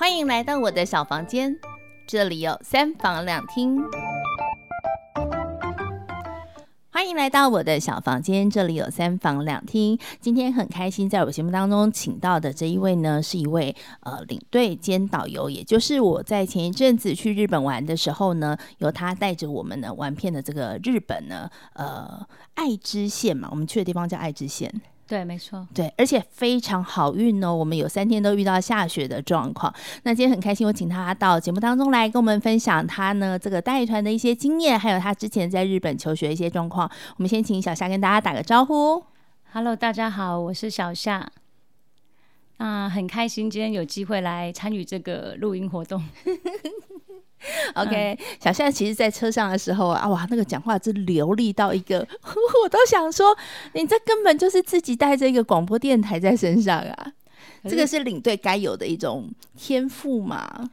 欢迎来到我的小房间，这里有三房两厅。欢迎来到我的小房间，这里有三房两厅。今天很开心，在我节目当中请到的这一位呢，是一位呃领队兼导游，也就是我在前一阵子去日本玩的时候呢，由他带着我们呢玩遍了这个日本呢，呃爱知县嘛，我们去的地方叫爱知县。对，没错，对，而且非常好运哦。我们有三天都遇到下雪的状况。那今天很开心，我请他到节目当中来跟我们分享他呢这个带团的一些经验，还有他之前在日本求学的一些状况。我们先请小夏跟大家打个招呼。Hello，大家好，我是小夏。啊，很开心今天有机会来参与这个录音活动。OK，、嗯、小夏其实，在车上的时候啊，哇，那个讲话真流利到一个，我都想说，你这根本就是自己带着一个广播电台在身上啊。这个是领队该有的一种天赋嘛？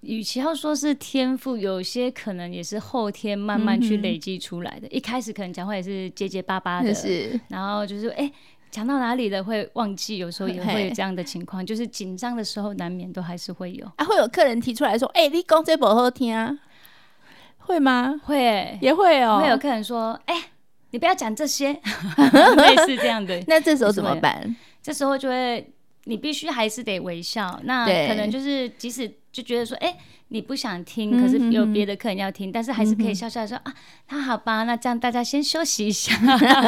与其要说是天赋，有些可能也是后天慢慢去累积出来的。嗯、一开始可能讲话也是结结巴巴的，是，然后就是哎。欸讲到哪里了会忘记，有时候也会有这样的情况，就是紧张的时候难免都还是会有。啊，会有客人提出来说：“哎、欸，你讲这不好听啊？”会吗？会、欸，也会哦。会有客人说：“哎、欸，你不要讲这些。”类似这样的。那这时候怎么办？这时候就会，你必须还是得微笑。那可能就是即使就觉得说：“哎、欸。”你不想听，可是有别的客人要听，但是还是可以笑笑说、嗯、啊，那好吧，那这样大家先休息一下，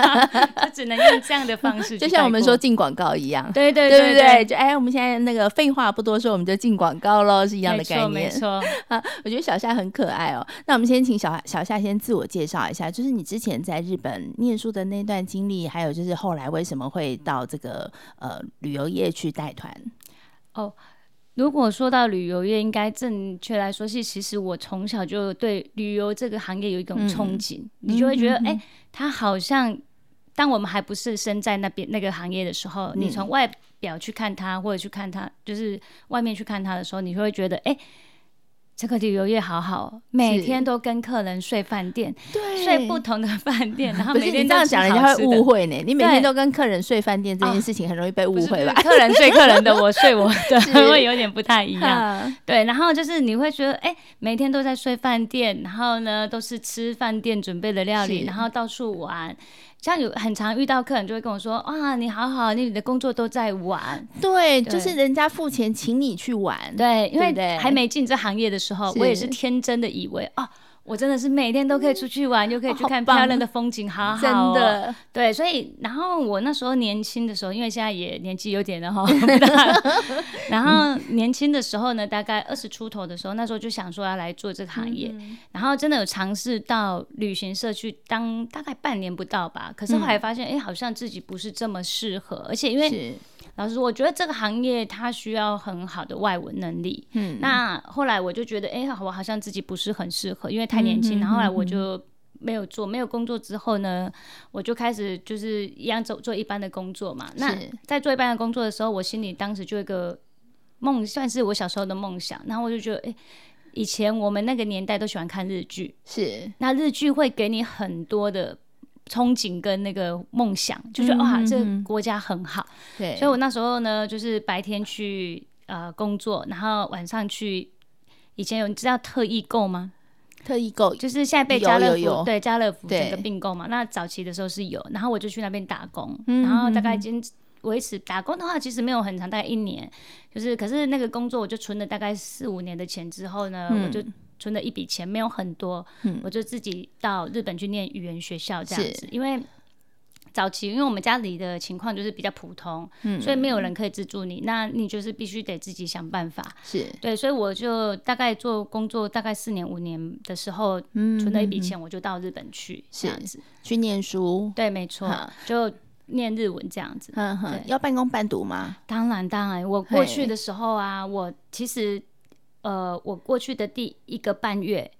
就只能用这样的方式，就像我们说进广告一样，对对对对，对，对，就哎，我们现在那个废话不多说，我们就进广告喽，是一样的概念，没错。啊，我觉得小夏很可爱哦。那我们先请小小夏先自我介绍一下，就是你之前在日本念书的那段经历，还有就是后来为什么会到这个呃旅游业去带团？哦。如果说到旅游业，应该正确来说是，其实我从小就对旅游这个行业有一种憧憬，嗯、你就会觉得，哎、嗯欸，它好像，当我们还不是身在那边那个行业的时候，嗯、你从外表去看它，或者去看它，就是外面去看它的时候，你会觉得，哎、欸。这个旅游业好好，每天都跟客人睡饭店，对，睡不同的饭店，然后每天这样讲，人家会误会呢。你每天都跟客人睡饭店这件事情很容易被误会吧？哦、客人睡客人的，我睡我的，会有点不太一样。对，然后就是你会觉得，哎，每天都在睡饭店，然后呢都是吃饭店准备的料理，然后到处玩。像有很常遇到客人就会跟我说：“啊，你好好，你的工作都在玩。对”对，就是人家付钱请你去玩。对，因为还没进这行业的时候，我也是天真的以为啊。我真的是每天都可以出去玩，嗯、又可以去看漂亮的风景，好好、哦、真的。对，所以然后我那时候年轻的时候，因为现在也年纪有点了哈，然后年轻的时候呢，大概二十出头的时候，那时候就想说要来做这个行业，嗯、然后真的有尝试到旅行社去当，大概半年不到吧。可是后来发现，哎、嗯，好像自己不是这么适合，而且因为。老师，我觉得这个行业它需要很好的外文能力。嗯，那后来我就觉得，哎、欸，我好像自己不是很适合，因为太年轻。嗯、然后后来我就没有做，没有工作之后呢，我就开始就是一样做做一般的工作嘛。那在做一般的工作的时候，我心里当时就有一个梦，算是我小时候的梦想。然后我就觉得，哎、欸，以前我们那个年代都喜欢看日剧，是那日剧会给你很多的。憧憬跟那个梦想，就觉得哇，这个国家很好。对，所以我那时候呢，就是白天去呃工作，然后晚上去。以前有你知道特异购吗？特异购就是现在被家乐福对家乐福整个并购嘛。那早期的时候是有，然后我就去那边打工，然后大概已经维持打工的话，其实没有很长，大概一年。就是可是那个工作，我就存了大概四五年的钱之后呢，我就。存的一笔钱，没有很多，嗯、我就自己到日本去念语言学校这样子。因为早期，因为我们家里的情况就是比较普通，嗯、所以没有人可以资助你，那你就是必须得自己想办法。是对，所以我就大概做工作大概四年五年的时候，嗯、存了一笔钱，我就到日本去这样子去念书。对，没错，就念日文这样子。嗯哼，要半工半读吗？当然，当然，我过去的时候啊，我其实。呃，我过去的第一个半月，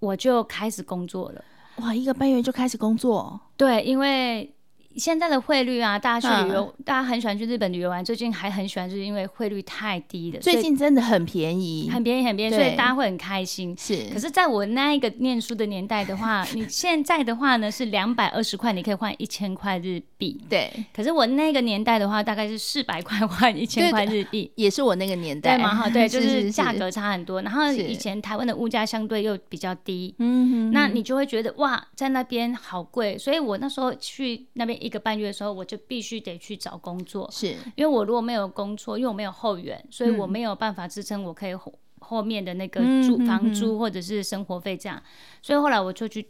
我就开始工作了。哇，一个半月就开始工作？对，因为现在的汇率啊，大家去旅游，嗯、大家很喜欢去日本旅游玩。最近还很喜欢，就是因为汇率太低了。最近真的很便宜，很便宜，很便宜，所以大家会很开心。是。可是，在我那一个念书的年代的话，你现在的话呢是两百二十块，你可以换一千块日币。对。可是我那个年代的话，大概是四百块换一千块日币，也是我那个年代。对嘛？哈，对，就是价格差很多。然后以前台湾的物价相对又比较低，嗯哼，那你就会觉得哇，在那边好贵。所以我那时候去那边一个半月的时候，我就必须得去找工作，是。因为我如果没有工作，因为我没有后援，所以我没有办法支撑我可以后后面的那个租房租或者是生活费这样，所以后来我就去。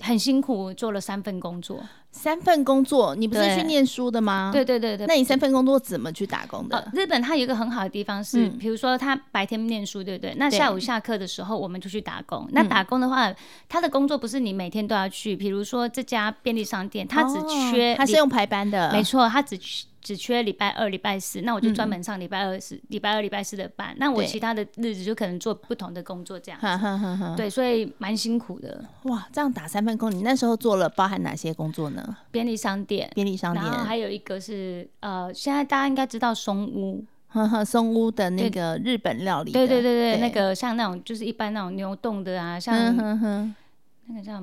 很辛苦，做了三份工作。三份工作，你不是去念书的吗？对对对对。那你三份工作怎么去打工的？哦、日本它有一个很好的地方是，比、嗯、如说他白天念书，对不对？那下午下课的时候，我们就去打工。那打工的话，他的工作不是你每天都要去。比如说这家便利商店，他只缺，他、哦、是用排班的，没错，他只缺。只缺礼拜二、礼拜四，那我就专门上礼拜二、是礼拜二、礼拜四的班。那我其他的日子就可能做不同的工作，这样。对，所以蛮辛苦的。哇，这样打三份工，你那时候做了包含哪些工作呢？便利商店，便利商店，然后还有一个是呃，现在大家应该知道松屋，松屋的那个日本料理。对对对对，那个像那种就是一般那种牛丼的啊，像那个叫。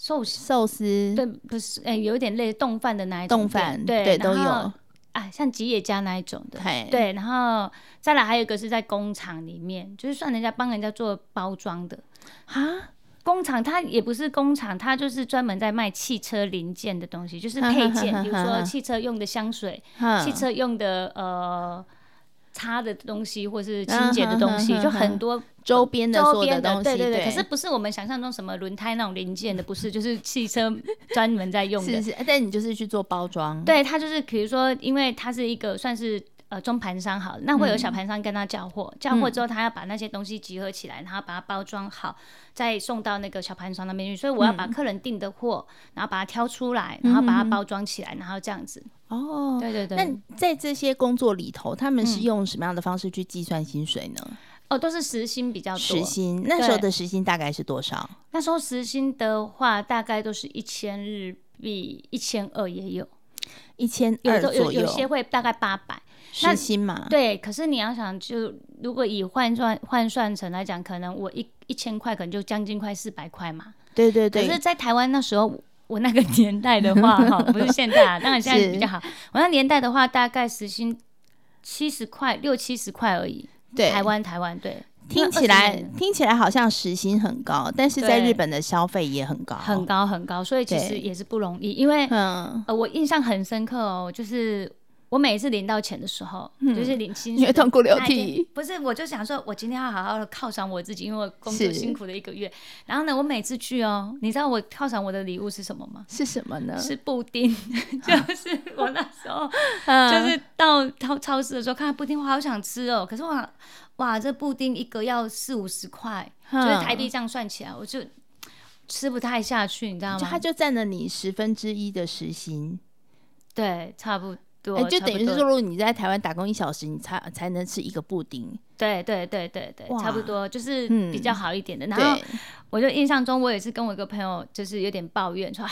寿寿司。对，不是哎、欸，有点类似丼饭的那一种，冻饭对，对都有。啊，像吉野家那一种的，对，然后再来还有一个是在工厂里面，就是算人家帮人家做包装的。啊。工厂它也不是工厂，它就是专门在卖汽车零件的东西，就是配件，比如说汽车用的香水，汽车用的呃。擦的东西或是清洁的东西，就很多周边的周边的东西，对对对。可是不是我们想象中什么轮胎那种零件的，不是，就是汽车专门在用的。是是，但你就是去做包装。对，它就是比如说，因为它是一个算是呃中盘商好，那会有小盘商跟他交货，交货之后他要把那些东西集合起来，然后把它包装好，再送到那个小盘商那边去。所以我要把客人订的货，然后把它挑出来，然后把它包装起来，然后这样子。哦，对对对。那在这些工作里头，他们是用什么样的方式去计算薪水呢？哦，都是时薪比较多。时薪那时候的时薪大概是多少？那时候时薪的话，大概都是一千日币，一千二也有，一千二左右。有有些会大概八百时薪嘛。对，可是你要想，就如果以换算换算成来讲，可能我一一千块，可能就将近快四百块嘛。对对对。可是，在台湾那时候。我那个年代的话，哈，不是现在啊，当然现在比较好。我那年代的话，大概时薪七十块，六七十块而已。对，台湾台湾对，听起来听起来好像时薪很高，但是在日本的消费也很高，很高很高，所以其实也是不容易。因为呃，我印象很深刻哦，就是。我每一次领到钱的时候，嗯、就是领薪水，痛哭流涕。不是，我就想说，我今天要好好的犒赏我自己，因为我工作辛苦了一个月。然后呢，我每次去哦，你知道我犒赏我的礼物是什么吗？是什么呢？是布丁。就是我那时候，就是到超超市的时候看到布丁，我好想吃哦。可是我哇，这布丁一个要四五十块，就是台币这样算起来，我就吃不太下去，你知道吗？就它就占了你十分之一的时薪。对，差不多。哎，就等于是说，如果你在台湾打工一小时，你才才能吃一个布丁。对对对对对，差不多就是比较好一点的。然后我就印象中，我也是跟我一个朋友，就是有点抱怨说啊，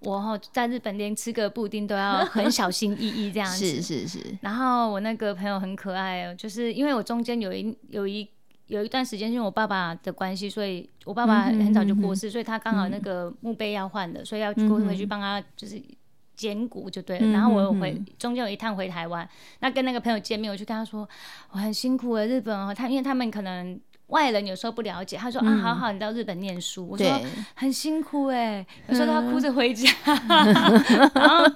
我在日本连吃个布丁都要很小心翼翼这样 子。是是是。然后我那个朋友很可爱哦，就是因为我中间有一有一有一段时间，因为我爸爸的关系，所以我爸爸很早就过世，所以他刚好那个墓碑要换的，所以要过回去帮他就是。捡骨就对了，然后我有回中间有一趟回台湾，那跟那个朋友见面，我就跟他说我很辛苦诶，日本哦，他因为他们可能外人有时候不了解，他说啊，好好，你到日本念书，我说很辛苦哎，有时候他哭着回家，然后。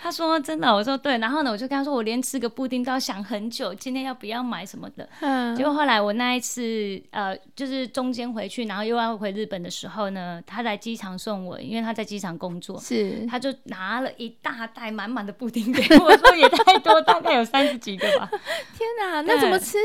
他说：“真的，我说对。然后呢，我就跟他说，我连吃个布丁都要想很久，今天要不要买什么的。嗯、结果后来我那一次，呃，就是中间回去，然后又要回日本的时候呢，他在机场送我，因为他在机场工作，是，他就拿了一大袋满满的布丁给我，我说也太多，大概有三十几个吧。天哪，那怎么吃？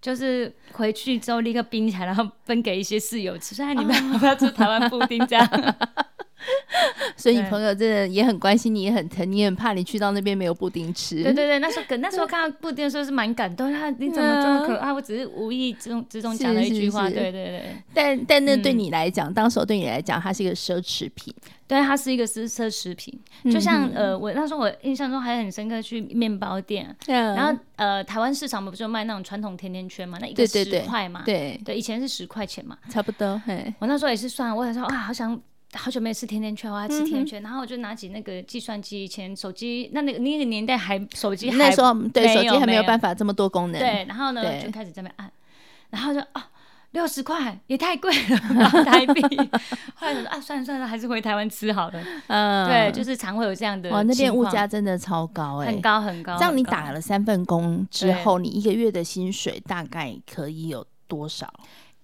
就是回去之后立刻冰起来，然后分给一些室友吃。现在你们要不要吃台湾布丁这样？” 所以你朋友真的也很关心你，也很疼你，也很怕你去到那边没有布丁吃。对对对，那时候那时候看到布丁的时候是蛮感动，他你怎么这么可爱？我只是无意之中之中讲了一句话，对对对。但但那对你来讲，当时对你来讲，它是一个奢侈品。对，它是一个奢奢侈品。就像呃，我那时候我印象中还很深刻，去面包店，然后呃，台湾市场不就卖那种传统甜甜圈嘛？那一个十块嘛，对对，以前是十块钱嘛，差不多。嘿我那时候也是算，我想说啊，好想。好久没吃甜甜圈，我还吃甜甜圈，然后我就拿起那个计算机，以前手机那那个那个年代还手机还那时候对手机还没有办法这么多功能，对，然后呢就开始在那边按，然后就啊六十块也太贵了，台币，后来说啊算了算了，还是回台湾吃好了，嗯，对，就是常会有这样的，哇，那边物价真的超高哎，很高很高，这样你打了三份工之后，你一个月的薪水大概可以有多少？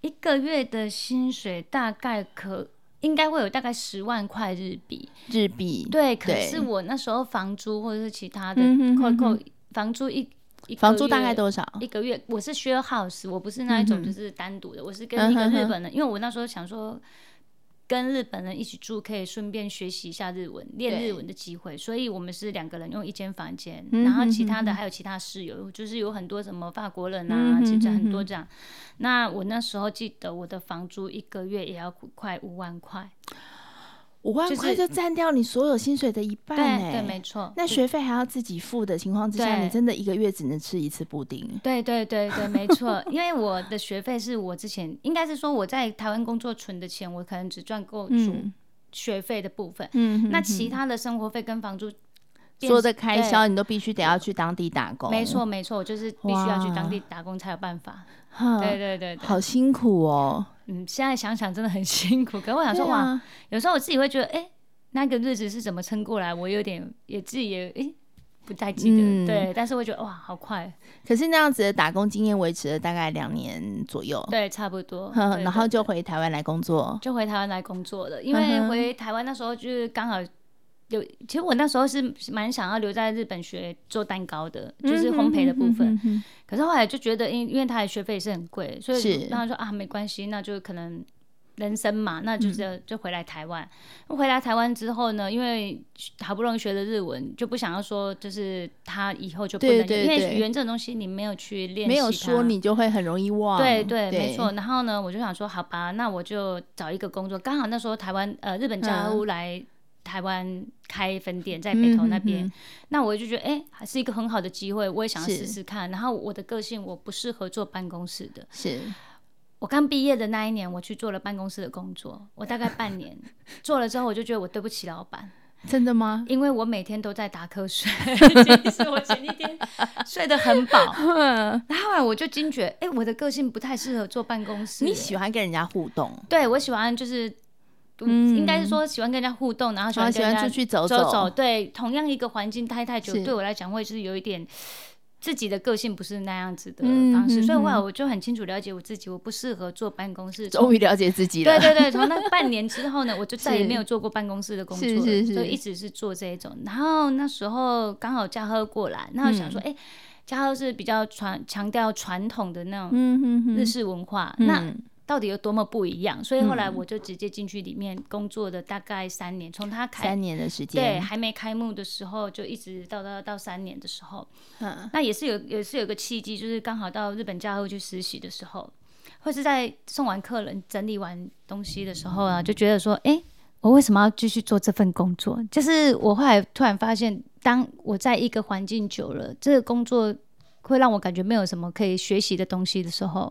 一个月的薪水大概可。应该会有大概十万块日币，日币对。可是我那时候房租或者是其他的扣扣，房租一一房租大概多少？一个月我是 share house，我不是那一种就是单独的，我是跟一个日本人，因为我那时候想说。跟日本人一起住，可以顺便学习一下日文，练日文的机会。所以我们是两个人用一间房间，然后其他的还有其他室友，就是有很多什么法国人啊，其实很多这样。那我那时候记得我的房租一个月也要快五万块。五万块就占掉你所有薪水的一半哎、欸，对，没错。那学费还要自己付的情况之下，你真的一个月只能吃一次布丁。对对对对，没 错。因为我的学费是我之前应该是说我在台湾工作存的钱，我可能只赚够出学费的部分。嗯，那其他的生活费跟房租。所有的开销你都必须得要去当地打工，没错没错，我就是必须要去当地打工才有办法。对对对，好辛苦哦。嗯，现在想想真的很辛苦。可是我想说哇，有时候我自己会觉得，哎，那个日子是怎么撑过来？我有点也自己也哎不太记得。对，但是我觉得哇，好快。可是那样子的打工经验维持了大概两年左右，对，差不多。然后就回台湾来工作，就回台湾来工作了。因为回台湾那时候就是刚好。有，其实我那时候是蛮想要留在日本学做蛋糕的，就是烘焙的部分。可是后来就觉得，因因为他的学费也是很贵，所以然后说啊，没关系，那就可能人生嘛，那就是就回来台湾。回来台湾之后呢，因为好不容易学了日文，就不想要说，就是他以后就不能，因为语言这种东西你没有去练习，没有说你就会很容易忘。对对，没错。然后呢，我就想说，好吧，那我就找一个工作。刚好那时候台湾呃日本家屋来。台湾开分店在北投那边，嗯、哼哼，那我就觉得哎、欸，还是一个很好的机会，我也想要试试看。然后我的个性我不适合做办公室的，是我刚毕业的那一年，我去做了办公室的工作，我大概半年 做了之后，我就觉得我对不起老板。真的吗？因为我每天都在打瞌睡，其实我前一天睡得很饱，然后后来我就惊觉，哎、欸，我的个性不太适合做办公室。你喜欢跟人家互动？对，我喜欢就是。嗯，应该是说喜欢跟人家互动，然后喜欢跟人家出去走走。对，同样一个环境待太久，对我来讲会是有一点自己的个性不是那样子的方式，所以后来我就很清楚了解我自己，我不适合做办公室。终于了解自己了。对对对，从那半年之后呢，我就再也没有做过办公室的工作，就一直是做这一种。然后那时候刚好嘉禾过来，然后想说，哎，嘉禾是比较传强调传统的那种日式文化，那。到底有多么不一样？所以后来我就直接进去里面工作的大概三年，从他开三年的时间，对，还没开幕的时候就一直到到到三年的时候，嗯，那也是有也是有个契机，就是刚好到日本家后去实习的时候，或是在送完客人整理完东西的时候啊，就觉得说，哎、欸，我为什么要继续做这份工作？就是我后来突然发现，当我在一个环境久了，这个工作会让我感觉没有什么可以学习的东西的时候。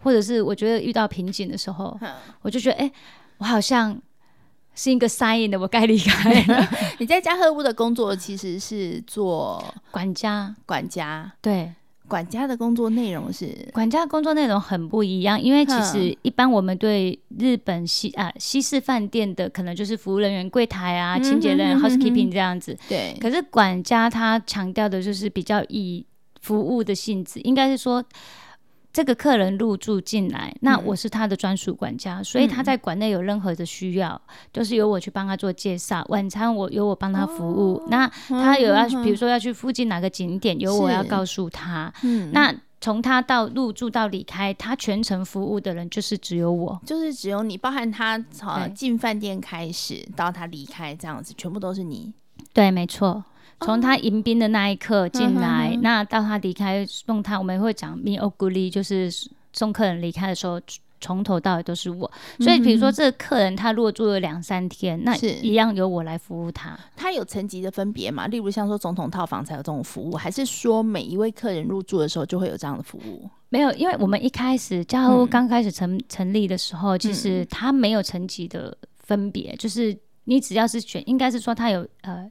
或者是我觉得遇到瓶颈的时候，嗯、我就觉得，哎、欸，我好像是一个 sign 的，我该离开。了。你在家和屋的工作其实是做管家，管家，对，管家的工作内容是？管家工作内容很不一样，因为其实一般我们对日本西啊西式饭店的可能就是服务人员、柜台啊、清洁人员、housekeeping 这样子，对。可是管家他强调的就是比较以服务的性质，应该是说。这个客人入住进来，那我是他的专属管家，嗯、所以他在馆内有任何的需要，都、嗯、是由我去帮他做介绍。晚餐我由我帮他服务，哦、那他有要，嗯、比如说要去附近哪个景点，由我要告诉他。嗯、那从他到入住到离开，他全程服务的人就是只有我，就是只有你，包含他从进饭店开始到他离开这样子，全部都是你。对，没错。从他迎宾的那一刻进来，哦、那到他离开送他，我们会讲 “mi oguri”，就是送客人离开的时候。从头到尾都是我，所以比如说这个客人他如果住了两三天，嗯、那一样由我来服务他。他有层级的分别吗？例如像说总统套房才有这种服务，还是说每一位客人入住的时候就会有这样的服务？没有，因为我们一开始家和屋刚开始成、嗯、成立的时候，其实他没有层级的分别，嗯、就是你只要是选，应该是说他有呃。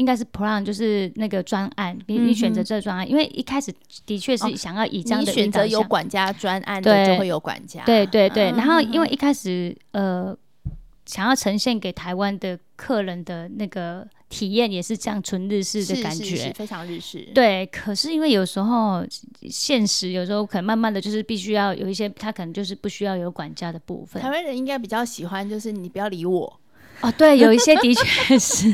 应该是 plan 就是那个专案，你你选择这个专案，因为一开始的确是想要以这样的、哦、选择有管家专案的就会有管家，对对对。然后因为一开始呃想要呈现给台湾的客人的那个体验也是这样纯日式的感觉，是是是非常日式。对，可是因为有时候现实有时候可能慢慢的就是必须要有一些他可能就是不需要有管家的部分。台湾人应该比较喜欢就是你不要理我。哦，对，有一些的确是，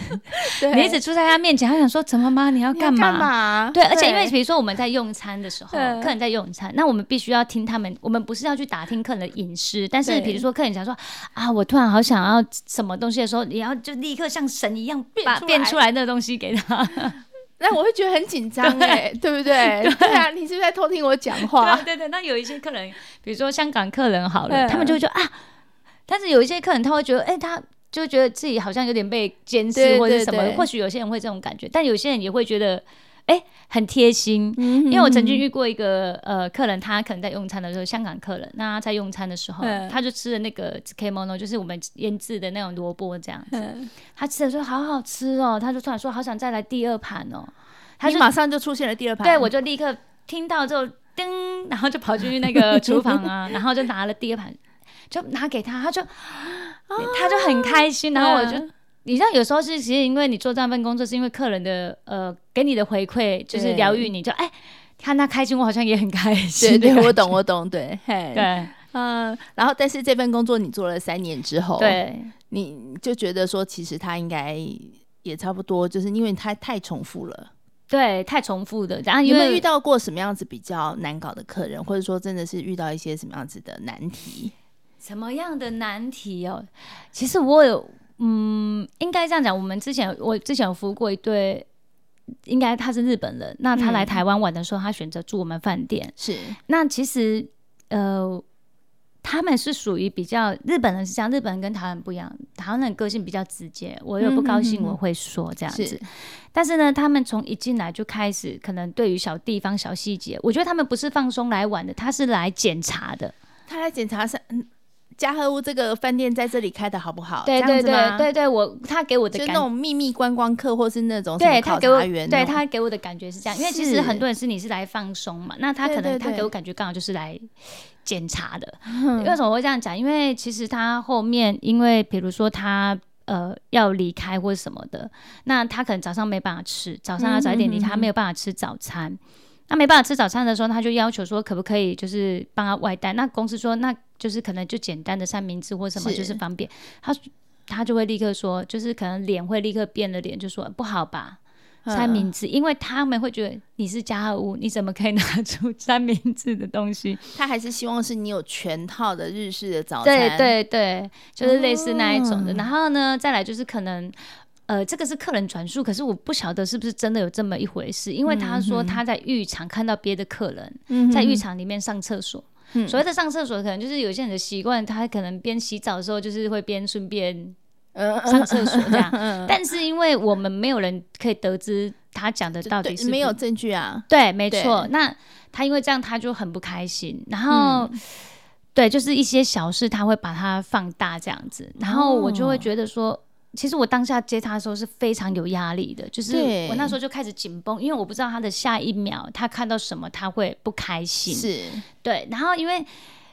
你一直住在他面前，他想说怎么吗？你要干嘛？嘛？对，而且因为比如说我们在用餐的时候，客人在用餐，那我们必须要听他们，我们不是要去打听客人的隐私，但是比如说客人想说啊，我突然好想要什么东西的时候，你要就立刻像神一样把变出来。那个东西给他，那我会觉得很紧张哎，对，不对？对，啊，你是不是在偷听我讲话？对对对，那有一些客人，比如说香港客人好了，他们就会觉得啊，但是有一些客人他会觉得，哎，他。就觉得自己好像有点被监视或者什么，或许有些人会这种感觉，但有些人也会觉得，哎、欸，很贴心。因为我曾经遇过一个呃客人，他可能在用餐的时候，香港客人，那他在用餐的时候，嗯、他就吃了那个 tsukemono，就是我们腌制的那种萝卜这样子。嗯、他吃的时候好好吃哦，他就突然说好想再来第二盘哦，他就马上就出现了第二盘。对，我就立刻听到之后，叮，然后就跑进去那个厨房啊，然后就拿了第二盘，就拿给他，他就。他就很开心，然后我就，你知道，有时候是其实因为你做这份工作，是因为客人的呃给你的回馈就是疗愈你，就哎看他开心，我好像也很开心。对对，我懂我懂，对对，嗯，然后但是这份工作你做了三年之后，对，你就觉得说其实他应该也差不多，就是因为他太重复了，对，太重复的。然后有没有遇到过什么样子比较难搞的客人，或者说真的是遇到一些什么样子的难题？什么样的难题哦？其实我有，嗯，应该这样讲。我们之前我之前有服务过一对，应该他是日本人。那他来台湾玩的时候，嗯、他选择住我们饭店。是。那其实，呃，他们是属于比较日本人是这样，日本人跟台湾不一样。台湾人个性比较直接，我有不高兴我会说这样子。是。但是呢，他们从一进来就开始，可能对于小地方、小细节，我觉得他们不是放松来玩的，他是来检查的。他来检查是嗯。家和屋这个饭店在这里开的好不好？对对对对对，我他给我的感觉，就那种秘密观光客，或是那种什么考察员，对他给我的感觉是这样。因为其实很多人是你是来放松嘛，那他可能他给我感觉刚好就是来检查的。为什么会这样讲？因为其实他后面，因为比如说他呃要离开或者什么的，那他可能早上没办法吃，早上要早一点离开，他没有办法吃早餐。那没办法吃早餐的时候，他就要求说可不可以就是帮他外带。那公司说那就是可能就简单的三明治或什么就是方便。他他就会立刻说，就是可能脸会立刻变了脸，就说不好吧，三明治，嗯、因为他们会觉得你是家和屋，你怎么可以拿出 三明治的东西？他还是希望是你有全套的日式的早餐。对对对，就是类似那一种的。嗯、然后呢，再来就是可能。呃，这个是客人转述，可是我不晓得是不是真的有这么一回事，因为他说他在浴场看到别的客人、嗯、在浴场里面上厕所。嗯、所谓的上厕所，可能就是有些人的习惯，他可能边洗澡的时候就是会边顺便上厕所这样。嗯、但是因为我们没有人可以得知他讲的到底是，没有证据啊。对，没错。那他因为这样，他就很不开心。然后，嗯、对，就是一些小事，他会把它放大这样子。然后我就会觉得说。其实我当下接他的时候是非常有压力的，就是我那时候就开始紧绷，因为我不知道他的下一秒他看到什么他会不开心。是，对。然后因为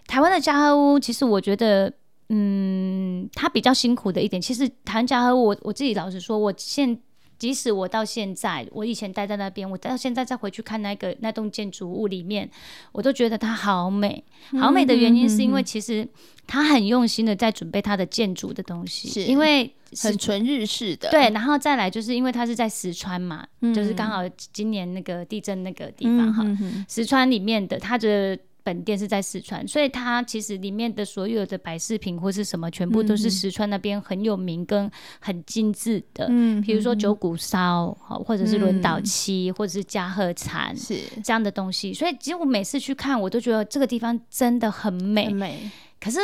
台湾的家和屋，其实我觉得，嗯，他比较辛苦的一点，其实台湾家和屋，我我自己老实说，我现即使我到现在，我以前待在那边，我到现在再回去看那个那栋建筑物里面，我都觉得它好美，好美的原因是因为其实他很用心的在准备他的建筑的东西，是因为很纯日式的。对，然后再来就是因为它是在石川嘛，嗯、就是刚好今年那个地震那个地方哈，石川里面的它的。本店是在四川，所以它其实里面的所有的摆饰品或是什么，全部都是四川那边很有名跟很精致的。嗯，比如说九股烧，或者是轮岛漆，或者是加贺蚕，是这样的东西。所以其实我每次去看，我都觉得这个地方真的很美。很美。可是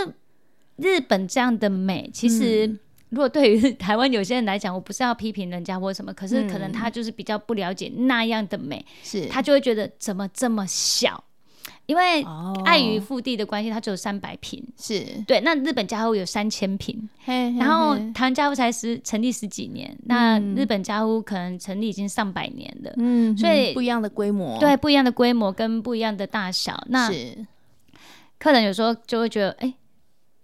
日本这样的美，其实如果对于 台湾有些人来讲，我不是要批评人家或什么，可是可能他就是比较不了解那样的美，是他就会觉得怎么这么小。因为碍于腹地的关系，它只有三百平，是。对。那日本家屋有三千平，然后台湾家屋才十成立十几年，那日本家屋可能成立已经上百年了，嗯，所以不一样的规模，对，不一样的规模跟不一样的大小，那客人有时候就会觉得，哎，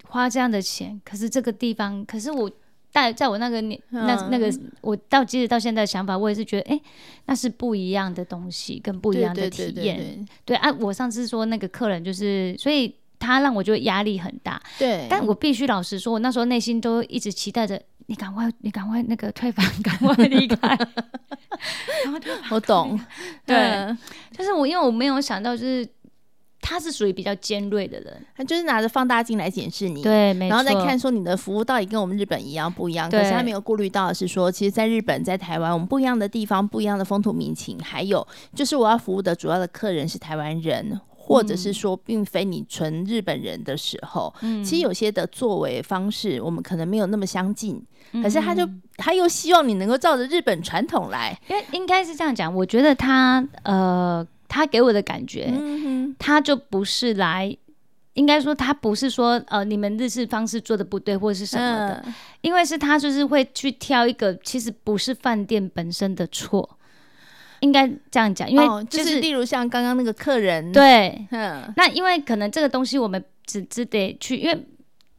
花这样的钱，可是这个地方，可是我。在在我那个年，那那个我到即使到现在的想法，我也是觉得，哎，那是不一样的东西，跟不一样的体验。对啊，我上次说那个客人就是，所以他让我觉得压力很大。对，但我必须老实说，我那时候内心都一直期待着，你赶快，你赶快那个退房，赶快离开。我懂，对，就是我，因为我没有想到就是。他是属于比较尖锐的人，他就是拿着放大镜来检视你，对，然后再看说你的服务到底跟我们日本一样不一样。可是他没有顾虑到的是说，其实在日本、在台湾，我们不一样的地方、不一样的风土民情，还有就是我要服务的主要的客人是台湾人，或者是说并非你纯日本人的时候，嗯，其实有些的作为方式我们可能没有那么相近，嗯，可是他就他又希望你能够照着日本传统来，因为应该是这样讲，我觉得他呃。他给我的感觉，嗯、他就不是来，应该说他不是说呃，你们日式方式做的不对或者是什么的，嗯、因为是他就是会去挑一个其实不是饭店本身的错，应该这样讲，因为就是、哦、就是例如像刚刚那个客人，对，嗯，那因为可能这个东西我们只只得去，因为。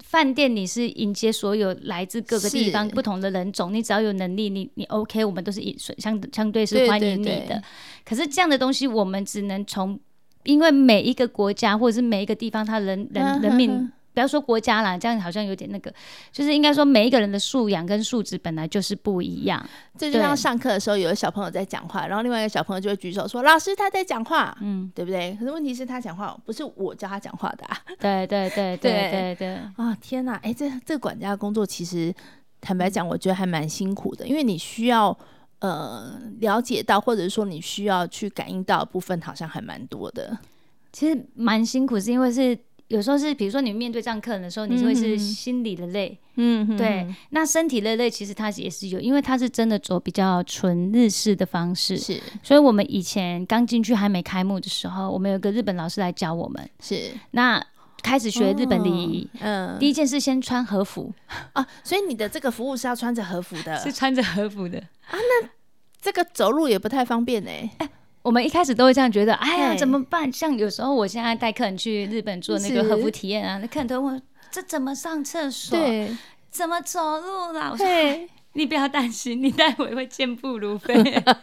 饭店你是迎接所有来自各个地方不同的人种，你只要有能力，你你 OK，我们都是以相相对是欢迎你的。可是这样的东西，我们只能从，因为每一个国家或者是每一个地方，他人人人民。不要说国家啦，这样好像有点那个，就是应该说每一个人的素养跟素质本来就是不一样。这就像上课的时候，有的小朋友在讲话，然后另外一个小朋友就会举手说：“老师他在讲话。”嗯，对不对？可是问题是，他讲话不是我教他讲话的啊。对对对对对对，对。啊天哪！哎，这这管家的工作其实坦白讲，我觉得还蛮辛苦的，因为你需要呃了解到，或者是说你需要去感应到的部分，好像还蛮多的。其实蛮辛苦，是因为是。有时候是，比如说你面对这样客人的时候，你就会是心里的累，嗯，对。那身体的累，其实它也是有，因为它是真的走比较纯日式的方式，是。所以我们以前刚进去还没开幕的时候，我们有个日本老师来教我们，是。那开始学日本礼仪，嗯，第一件事先穿和服啊，所以你的这个服务是要穿着和服的，是穿着和服的啊。那这个走路也不太方便呢。欸我们一开始都会这样觉得，哎呀，怎么办？像有时候我现在带客人去日本做那个和服体验啊，那客人都问这怎么上厕所？对，怎么走路啦？我说你不要担心，你待会会健步如飞，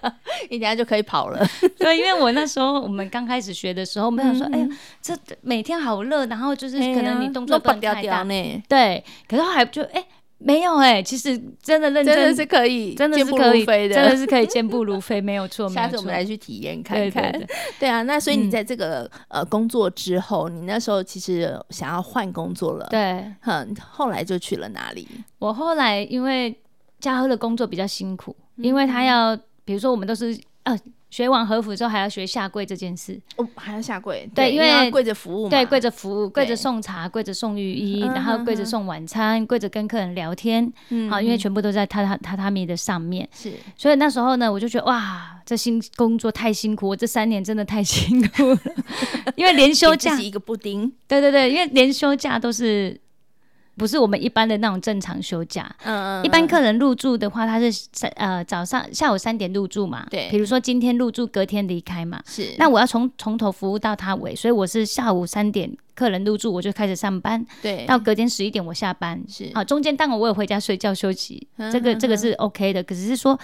你等下就可以跑了。对，因为我那时候我们刚开始学的时候，我们想说，哎呀，这每天好热，然后就是可能你动作不能太大呢。对，可是后来就哎。没有哎、欸，其实真的认真，真的是可以，真的是可以，真的是可以健步如飞，没有错。下次我们来去体验看看。对，啊，那所以你在这个、嗯、呃工作之后，你那时候其实想要换工作了。对，哼，后来就去了哪里？我后来因为嘉禾的工作比较辛苦，嗯、因为他要，比如说我们都是呃。学完和服之后还要学下跪这件事。哦，还要下跪，对，因为，因为跪着服务嘛，对，跪着服务，跪着送茶，跪着送浴衣，然后跪着送晚餐，跪着跟客人聊天，嗯，好，因为全部都在榻榻榻榻米的上面，是，所以那时候呢，我就觉得哇，这新工作太辛苦，我这三年真的太辛苦了，因为连休假一个布丁，对对对，因为连休假都是。不是我们一般的那种正常休假，嗯嗯，一般客人入住的话，他是三呃早上下午三点入住嘛，对，比如说今天入住，隔天离开嘛，是，那我要从从头服务到他尾，所以我是下午三点客人入住，我就开始上班，对，到隔天十一点我下班，是，啊，中间当然我也回家睡觉休息，嗯、这个这个是 OK 的，可是是说。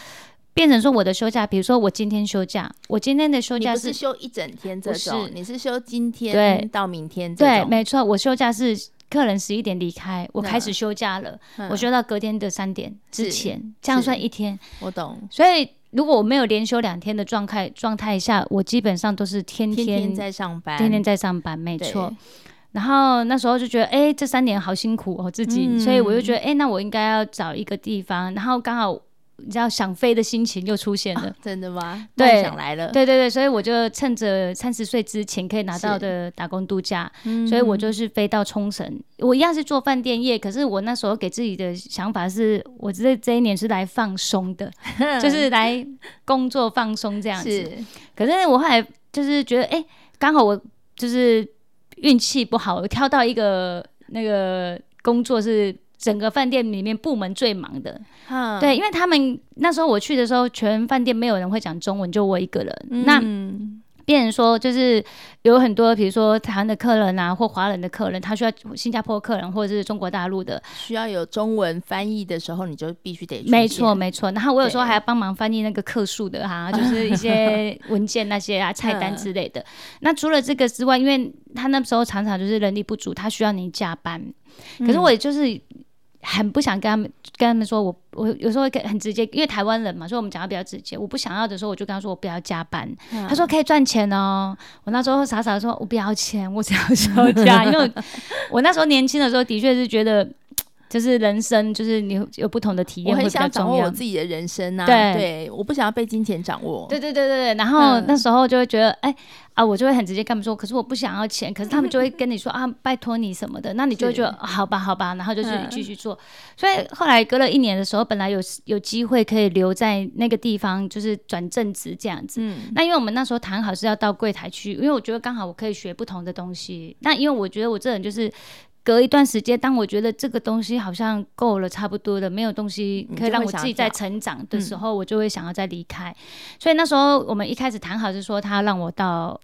变成说我的休假，比如说我今天休假，我今天的休假是，是休一整天这种，是。你是休今天到明天这种，对，没错，我休假是客人十一点离开，我开始休假了，我休到隔天的三点之前，这样算一天。我懂。所以如果我没有连休两天的状态状态下，我基本上都是天天，天天在上班，天天在上班，没错。然后那时候就觉得，哎、欸，这三年好辛苦哦，自己，嗯、所以我就觉得，哎、欸，那我应该要找一个地方。然后刚好你知道想飞的心情又出现了，啊、真的吗？对，想来了，对对对，所以我就趁着三十岁之前可以拿到的打工度假，所以我就是飞到冲绳。我一样是做饭店业，可是我那时候给自己的想法是，我这这一年是来放松的，就是来工作放松这样子。是可是我后来就是觉得，哎、欸，刚好我就是。运气不好，我挑到一个那个工作是整个饭店里面部门最忙的。嗯、对，因为他们那时候我去的时候，全饭店没有人会讲中文，就我一个人。嗯、那变成说，就是有很多，比如说台湾的客人啊，或华人的客人，他需要新加坡客人或者是中国大陆的，需要有中文翻译的时候，你就必须得。没错，没错。然后我有时候还要帮忙翻译那个客数的哈，对 就是一些文件那些啊、菜单之类的。那除了这个之外，因为他那时候常常就是人力不足，他需要你加班。可是我也就是。很不想跟他们跟他们说我，我我有时候会很直接，因为台湾人嘛，所以我们讲的比较直接。我不想要的时候，我就跟他说我不要加班。嗯、他说可以赚钱哦。我那时候傻傻的说，我不要钱，我只要休假。因为 我那时候年轻的时候，的确是觉得。就是人生，就是你有不同的体验，我很想掌握我自己的人生啊！对，对，我不想要被金钱掌握。对对对对对。然后那时候就会觉得，哎、嗯、啊，我就会很直接跟他们说，可是我不想要钱，可是他们就会跟你说啊，拜托你什么的，那你就会觉得好吧，好吧，然后就去继续做。嗯、所以后来隔了一年的时候，本来有有机会可以留在那个地方，就是转正职这样子。嗯。那因为我们那时候谈好是要到柜台去，因为我觉得刚好我可以学不同的东西。那因为我觉得我这人就是。隔一段时间，当我觉得这个东西好像够了，差不多了，没有东西可以让我自己在成长的时候，我就会想要再离开。嗯、所以那时候我们一开始谈好是说，他让我到。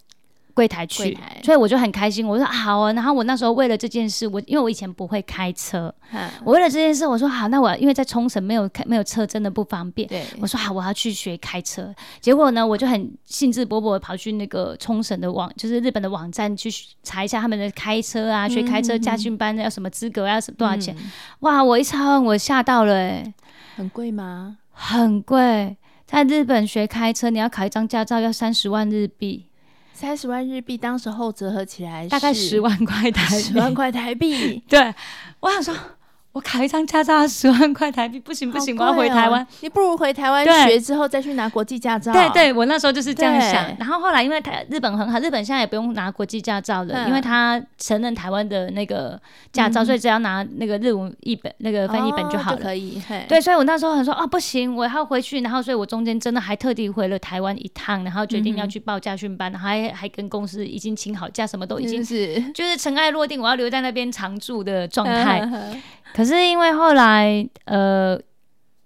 柜台去，台所以我就很开心。我说好啊，然后我那时候为了这件事，我因为我以前不会开车，嗯、我为了这件事，我说好，那我因为在冲绳没有开没有车，真的不方便。对，我说好，我要去学开车。结果呢，我就很兴致勃勃跑去那个冲绳的网，就是日本的网站去查一下他们的开车啊，学开车驾训班要什么资格，要多少钱？嗯、哇，我一查我吓到了、欸，很贵吗？很贵，在日本学开车，你要考一张驾照要三十万日币。三十万日币，当时候折合起来大概十万块台币。十万块台币，对，我想说。我考一张驾照十万块台币，不行不行，哦、我要回台湾。你不如回台湾学之后再去拿国际驾照。对对，我那时候就是这样想。然后后来因为台日本很好，日本现在也不用拿国际驾照了，嗯、因为他承认台湾的那个驾照，嗯、所以只要拿那个日文译本、那个翻译本就好了。可以。对，所以我那时候很说啊，不行，我要回去。然后所以我中间真的还特地回了台湾一趟，然后决定要去报驾训班，嗯、然后还还跟公司已经请好假，什么都已经是就是尘埃落定，我要留在那边常住的状态。嗯可是因为后来，呃，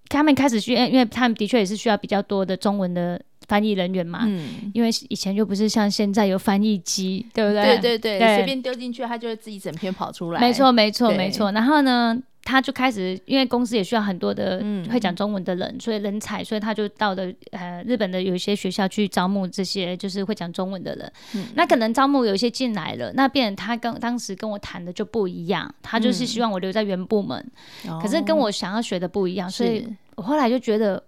他们开始需要，因为他们的确也是需要比较多的中文的翻译人员嘛。嗯。因为以前就不是像现在有翻译机，对不对？对对对，随便丢进去，它就会自己整篇跑出来。没错，没错，没错。然后呢？他就开始，因为公司也需要很多的会讲中文的人，嗯、所以人才，所以他就到了呃日本的有一些学校去招募这些就是会讲中文的人。嗯、那可能招募有一些进来了，那变成他跟当时跟我谈的就不一样，他就是希望我留在原部门，嗯、可是跟我想要学的不一样，哦、所以我后来就觉得。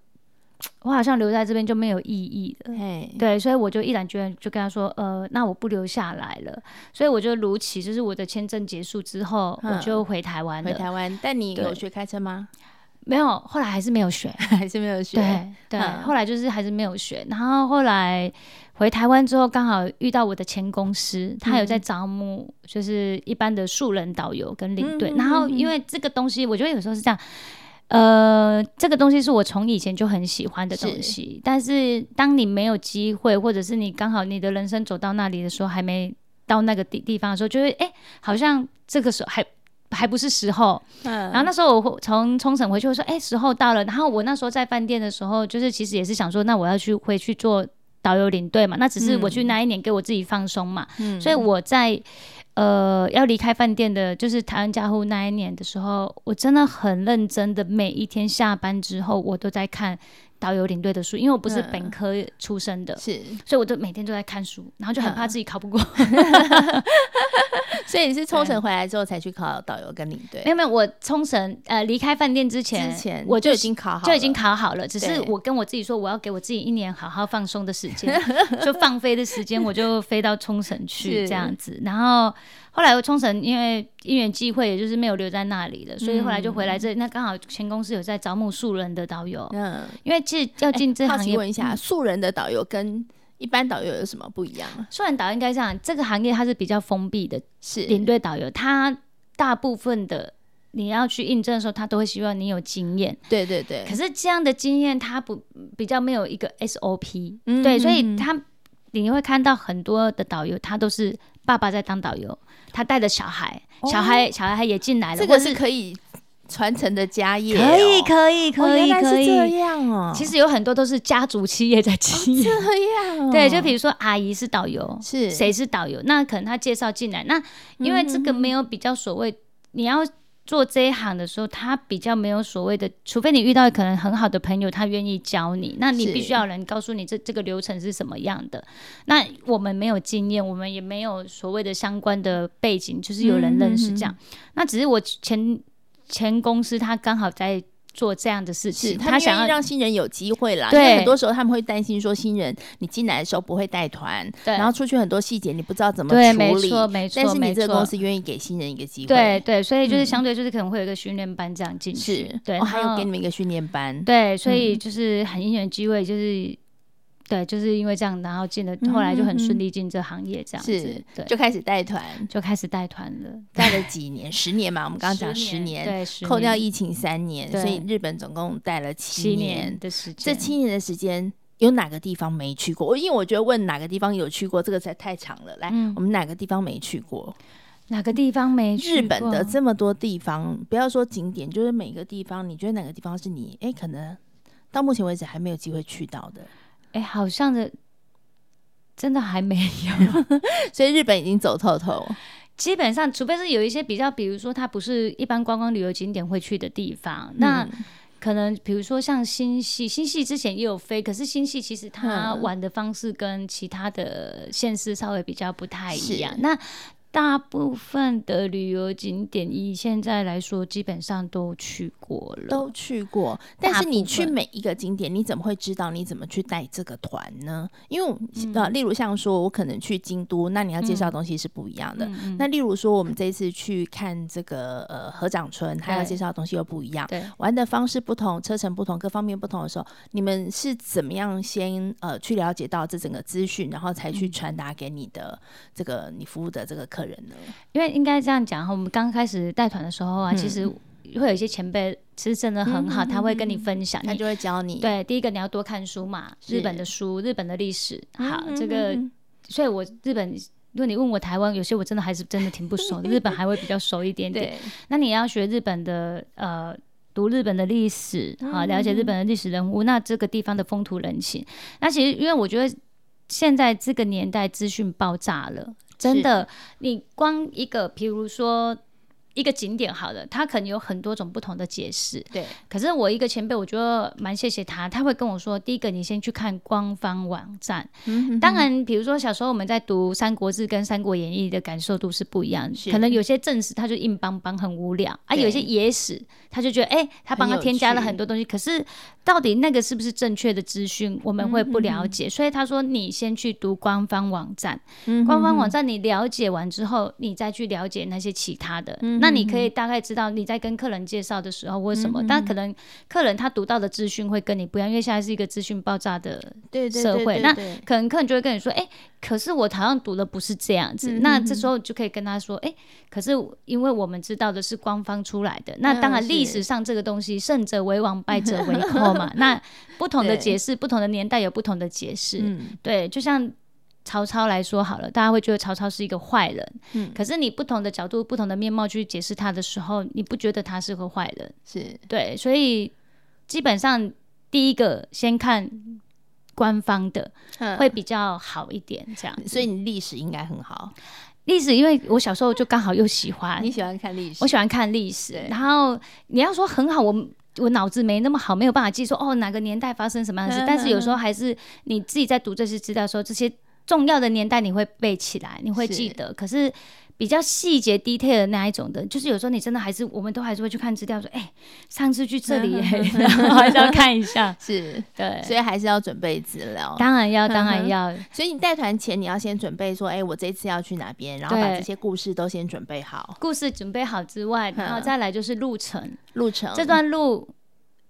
我好像留在这边就没有意义了，嘿对，所以我就毅然决然就跟他说，呃，那我不留下来了，所以我就如期，就是我的签证结束之后，嗯、我就回台湾了。回台湾，但你有学开车吗？没有，后来还是没有学，还是没有学。对对，嗯、后来就是还是没有学。然后后来回台湾之后，刚好遇到我的前公司，他有在招募，就是一般的素人导游跟领队。嗯、然后因为这个东西，我觉得有时候是这样。呃，这个东西是我从以前就很喜欢的东西，是，但是当你没有机会，或者是你刚好你的人生走到那里的时候，还没到那个地地方的时候，就会哎，好像这个时候还还不是时候。嗯，然后那时候我从冲绳回去，我说哎，时候到了。然后我那时候在饭店的时候，就是其实也是想说，那我要去回去做导游领队嘛，那只是我去那一年给我自己放松嘛。嗯，所以我在。呃，要离开饭店的，就是台湾家户那一年的时候，我真的很认真的，每一天下班之后，我都在看导游领队的书，因为我不是本科出身的，是，所以我就每天都在看书，然后就很怕自己考不过。所以你是冲绳回来之后才去考导游跟领队？没有没有，我冲绳呃离开饭店之前，之前我就已经考好，就已经考好了。只是我跟我自己说，我要给我自己一年好好放松的时间，就放飞的时间，我就飞到冲绳去这样子。然后后来我冲绳因为因缘际会，也就是没有留在那里了，所以后来就回来这里。那刚好前公司有在招募素人的导游，嗯，因为其实要进这行业，问一下素人的导游跟。一般导游有什么不一样？素人导游应该这样，这个行业它是比较封闭的，是领队导游，他大部分的你要去应征的时候，他都会希望你有经验。对对对。可是这样的经验，他不比较没有一个 SOP，嗯，对，所以他你会看到很多的导游，他都是爸爸在当导游，他带着小孩，小孩、哦、小孩也进来了，这个是可以。传承的家业、喔，可以可以可以可以这样哦。其实有很多都是家族企业在经营、哦，这样、哦。对，就比如说阿姨是导游，是谁是导游？那可能他介绍进来，那因为这个没有比较所谓，你要做这一行的时候，他比较没有所谓的，除非你遇到可能很好的朋友，他愿意教你，那你必须要有人告诉你这这个流程是什么样的。那我们没有经验，我们也没有所谓的相关的背景，就是有人认识这样。那只是我前。前公司他刚好在做这样的事情，他想要让新人有机会啦。对，因为很多时候他们会担心说，新人你进来的时候不会带团，然后出去很多细节你不知道怎么处理。对，没错，没错。但是你这个公司愿意给新人一个机会，对对，所以就是相对就是可能会有一个训练班这样进去，是对，还有给你们一个训练班，对，所以就是很因缘机会就是。对，就是因为这样，然后进了，后来就很顺利进这行业，这样子，是对，就开始带团，就开始带团了，带了几年，十年嘛，我们刚刚讲十年，对，扣掉疫情三年，所以日本总共带了七年的时间。这七年的时间，有哪个地方没去过？我因为我觉得问哪个地方有去过，这个才太长了。来，我们哪个地方没去过？哪个地方没？日本的这么多地方，不要说景点，就是每个地方，你觉得哪个地方是你哎，可能到目前为止还没有机会去到的？哎，好像的，真的还没有，所以日本已经走透透。基本上，除非是有一些比较，比如说它不是一般观光旅游景点会去的地方，嗯、那可能比如说像新系，新系之前也有飞，可是新系其实它玩的方式跟其他的县市稍微比较不太一样。那大部分的旅游景点，以现在来说，基本上都去过了，都去过。但是你去每一个景点，你怎么会知道你怎么去带这个团呢？因为呃，例如像说我可能去京都，那你要介绍的东西是不一样的。嗯、那例如说我们这次去看这个呃合掌村，他要介绍的东西又不一样，对，玩的方式不同，车程不同，各方面不同的时候，你们是怎么样先呃去了解到这整个资讯，然后才去传达给你的这个你服务的这个客人？人呢？因为应该这样讲哈，我们刚开始带团的时候啊，嗯、其实会有一些前辈，其实真的很好，嗯、他会跟你分享，他就会教你。对，第一个你要多看书嘛，日本的书，日本的历史。好，嗯、这个，所以我日本，如果你问我台湾，有些我真的还是真的挺不熟的，日本还会比较熟一点点。那你要学日本的，呃，读日本的历史，好，了解日本的历史人物，嗯、那这个地方的风土人情。那其实，因为我觉得现在这个年代资讯爆炸了。真的，你光一个，比如说。一个景点好了，它可能有很多种不同的解释。对，可是我一个前辈，我觉得蛮谢谢他，他会跟我说，第一个你先去看官方网站。嗯、哼哼当然，比如说小时候我们在读《三国志》跟《三国演义》的感受度是不一样可能有些正史他就硬邦邦很无聊对啊，有些野史他就觉得哎、欸，他帮他添加了很多东西，可是到底那个是不是正确的资讯，我们会不了解。嗯、哼哼所以他说你先去读官方网站，嗯、哼哼官方网站你了解完之后，你再去了解那些其他的。嗯那你可以大概知道你在跟客人介绍的时候为什么，嗯、但可能客人他读到的资讯会跟你不一样，因为现在是一个资讯爆炸的社会，那可能客人就会跟你说，哎、欸，可是我好像读的不是这样子，嗯、那这时候就可以跟他说，哎、欸，可是因为我们知道的是官方出来的，那当然历史上这个东西，胜者为王，败者为寇嘛，那不同的解释，不同的年代有不同的解释，嗯、对，就像。曹操来说好了，大家会觉得曹操是一个坏人，嗯，可是你不同的角度、不同的面貌去解释他的时候，你不觉得他是个坏人？是对，所以基本上第一个先看官方的会比较好一点，这样。所以你历史应该很好。历史，因为我小时候就刚好又喜欢，你喜欢看历史，我喜欢看历史。然后你要说很好，我我脑子没那么好，没有办法记说哦哪个年代发生什么样的事。但是有时候还是你自己在读这些资料的时候，这些重要的年代你会背起来，你会记得。是可是比较细节 detail 的那一种的，就是有时候你真的还是，我们都还是会去看资料，说哎，上次去这里，然后还是要看一下。是对，所以还是要准备资料。当然要，当然要。所以你带团前你要先准备说，哎，我这次要去哪边，然后把这些故事都先准备好。故事准备好之外，然后再来就是路程，路程这段路。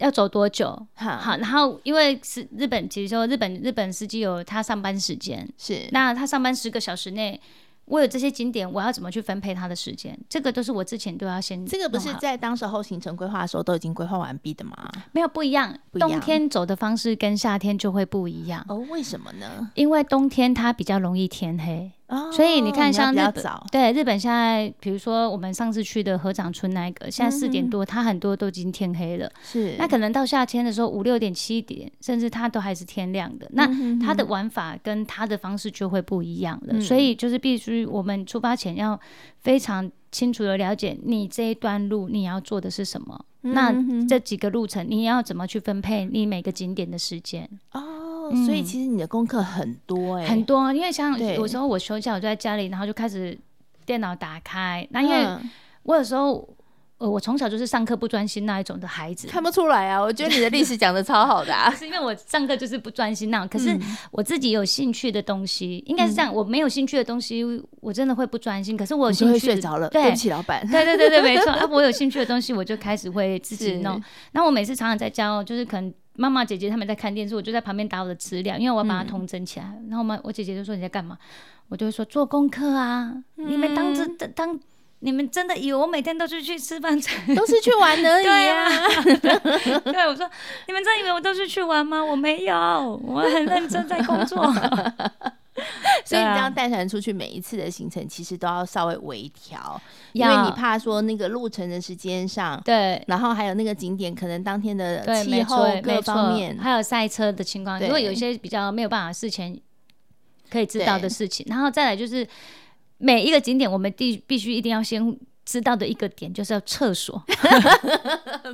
要走多久？好，好，然后因为是日本，其实说日本日本司机有他上班时间，是那他上班十个小时内，我有这些景点，我要怎么去分配他的时间？这个都是我之前都要先。这个不是在当时候行程规划的时候都已经规划完毕的吗？没有，不一样。不一样。冬天走的方式跟夏天就会不一样。哦，为什么呢？因为冬天它比较容易天黑。所以你看，像日本，对日本现在，比如说我们上次去的合掌村那个，现在四点多，它很多都已经天黑了。是，那可能到夏天的时候五六点、七点，甚至它都还是天亮的。那它的玩法跟它的方式就会不一样了。所以就是必须我们出发前要非常清楚的了解你这一段路你要做的是什么，那这几个路程你要怎么去分配你每个景点的时间。所以其实你的功课很多哎、欸，很多，因为像有时候我休假，我就在家里，然后就开始电脑打开。那因为我有时候，呃，我从小就是上课不专心那一种的孩子，看不出来啊。我觉得你的历史讲的超好的啊，是因为我上课就是不专心那种。可是我自己有兴趣的东西，应该是这样。我没有兴趣的东西，我真的会不专心。可是我有兴趣的，会睡着了，对不起老板。对对对对，没错 啊。我有兴趣的东西，我就开始会自己弄。那我每次常常在教，就是可能。妈妈、姐姐他们在看电视，我就在旁边打我的资料，因为我要把它统整起来。嗯、然后我妈、我姐姐就说：“你在干嘛？”我就会说：“做功课啊！嗯、你们当着当你们真的以为我每天都是去吃饭才都是去玩而已啊？” 对，我说：“你们真的以为我都是去玩吗？我没有，我很认真在工作。”所以你这样带团出去，每一次的行程其实都要稍微微调，因为你怕说那个路程的时间上，对，然后还有那个景点可能当天的气候各方面，还有赛车的情况，如果有一些比较没有办法事前可以知道的事情，然后再来就是每一个景点我们必必须一定要先。知道的一个点就是要厕所，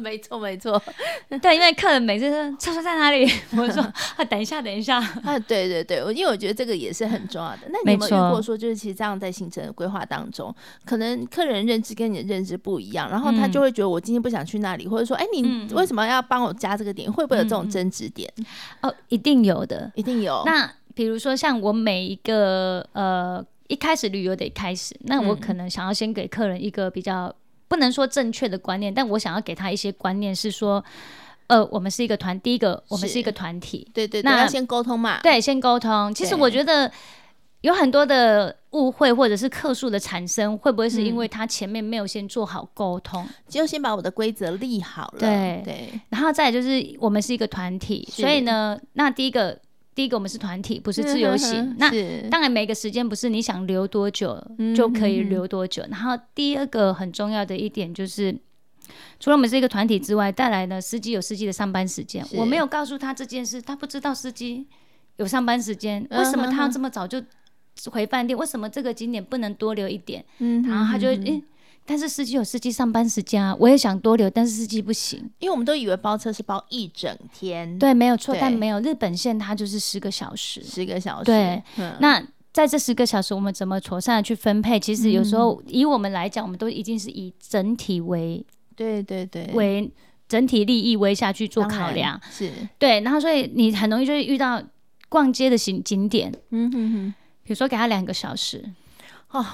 没 错没错，对，因为客人每次说厕所在哪里，我说啊等一下等一下啊，对对对，我因为我觉得这个也是很重要的。那你有没有遇过说，就是其实这样在行程的规划当中，可能客人认知跟你的认知不一样，然后他就会觉得我今天不想去那里，或者说哎你为什么要帮我加这个点？会不会有这种争执点？哦，一定有的，一定有。那比如说像我每一个呃。一开始旅游得开始，那我可能想要先给客人一个比较不能说正确的观念，但我想要给他一些观念，是说，呃，我们是一个团，第一个我们是一个团体，对对，那要先沟通嘛，对，先沟通。其实我觉得有很多的误会或者是客诉的产生，会不会是因为他前面没有先做好沟通，就先把我的规则立好了，对对，然后再就是我们是一个团体，所以呢，那第一个。第一个，我们是团体，不是自由行。那当然，每个时间不是你想留多久就可以留多久。然后第二个很重要的一点就是，除了我们是一个团体之外，带来呢，司机有司机的上班时间。我没有告诉他这件事，他不知道司机有上班时间。为什么他要这么早就回饭店？为什么这个景点不能多留一点？然后他就诶。但是司机有司机上班时间啊，我也想多留，但是司机不行，因为我们都以为包车是包一整天，对，没有错，但没有日本线它就是十个小时，十个小时，对。嗯、那在这十个小时，我们怎么妥善的去分配？其实有时候以我们来讲，我们都已经是以整体为，对对对，为整体利益为下去做考量，是对。然后所以你很容易就会遇到逛街的景景点，嗯哼哼，比如说给他两个小时，哦。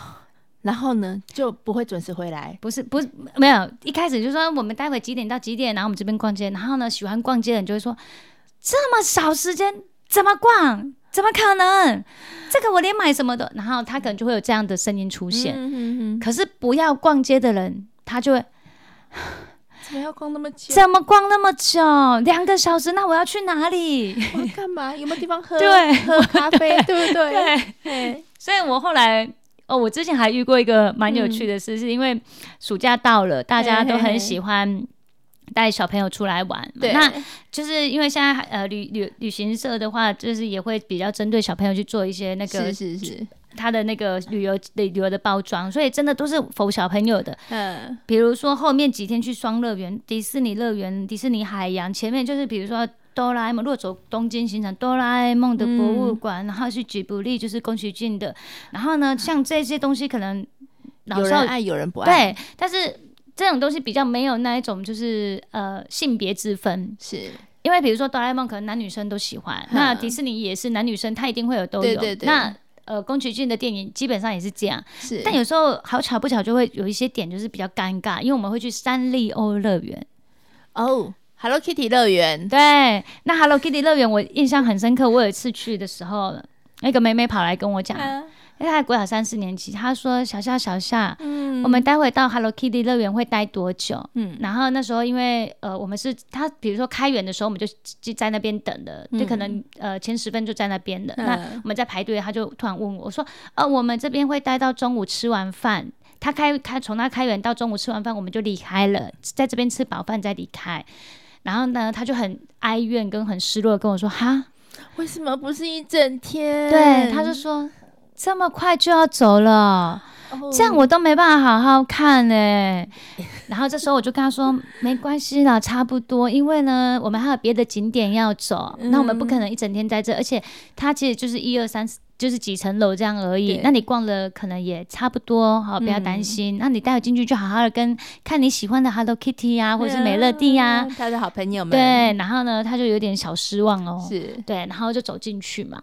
然后呢，就不会准时回来。不是，不是，没有。一开始就说我们待会几点到几点，然后我们这边逛街。然后呢，喜欢逛街的人就会说，这么少时间怎么逛？怎么可能？这个我连买什么的。然后他可能就会有这样的声音出现。可是不要逛街的人，他就会怎么要逛那么久？怎么逛那么久？两个小时？那我要去哪里？我要干嘛？有没有地方喝？对，喝咖啡，对不对？对。对。所以我后来。哦，我之前还遇过一个蛮有趣的事，嗯、是因为暑假到了，大家都很喜欢带小朋友出来玩。对，那就是因为现在呃旅旅旅行社的话，就是也会比较针对小朋友去做一些那个是是是。他的那个旅游的旅游的包装，所以真的都是 for 小朋友的。嗯，比如说后面几天去双乐园、迪士尼乐园、迪士尼海洋，前面就是比如说哆啦 A 梦，如果走东京行程，哆啦 A 梦的博物馆，嗯、然后去吉卜力，就是宫崎骏的。然后呢，像这些东西可能有人爱有人不爱，对，但是这种东西比较没有那一种就是呃性别之分，是。因为比如说哆啦 A 梦可能男女生都喜欢，那迪士尼也是男女生，他一定会有都有。对对对。那呃，宫崎骏的电影基本上也是这样。是。但有时候好巧不巧就会有一些点就是比较尴尬，因为我们会去三丽鸥乐园。哦，Hello Kitty 乐园。对，那 Hello Kitty 乐园我印象很深刻。我有一次去的时候，那个妹妹跑来跟我讲。啊因为他国小三四年级，她说：“小夏，小夏，嗯，我们待会到 Hello Kitty 乐园会待多久？”嗯，然后那时候因为呃，我们是她，比如说开园的时候，我们就就在那边等的，嗯、就可能呃前十分就在那边的。嗯、那我们在排队，她就突然问我，我说：“呃，我们这边会待到中午吃完饭。”他开开从他开园到中午吃完饭，我们就离开了，在这边吃饱饭再离开。然后呢，他就很哀怨跟很失落跟我说：“哈，为什么不是一整天？”对，他就说。这么快就要走了，oh. 这样我都没办法好好看呢、欸。然后这时候我就跟他说：“没关系啦，差不多，因为呢，我们还有别的景点要走，嗯、那我们不可能一整天在这。而且他其实就是一二三四，就是几层楼这样而已。那你逛了可能也差不多，好，不要担心。嗯、那你待会进去就好好的跟看你喜欢的 Hello Kitty 啊，或者是美乐蒂啊，他的好朋友们。对，然后呢，他就有点小失望哦。是，对，然后就走进去嘛。”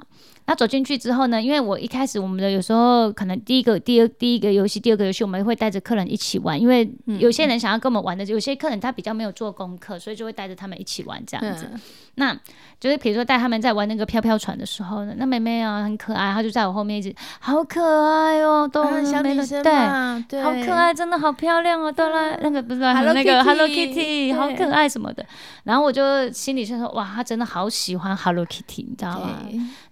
他走进去之后呢，因为我一开始我们的有时候可能第一个、第二、第一个游戏、第二个游戏，我们会带着客人一起玩，因为有些人想要跟我们玩的，有些客人他比较没有做功课，所以就会带着他们一起玩这样子。嗯、那就是比如说带他们在玩那个飘飘船的时候呢，那妹妹啊很可爱，她就在我后面一直好可爱哦，都小女生对，好可爱，真的好漂亮哦，哆啦那个不是那个 Hello Kitty，好可爱什么的。然后我就心里就说哇，她真的好喜欢 Hello Kitty，你知道吗？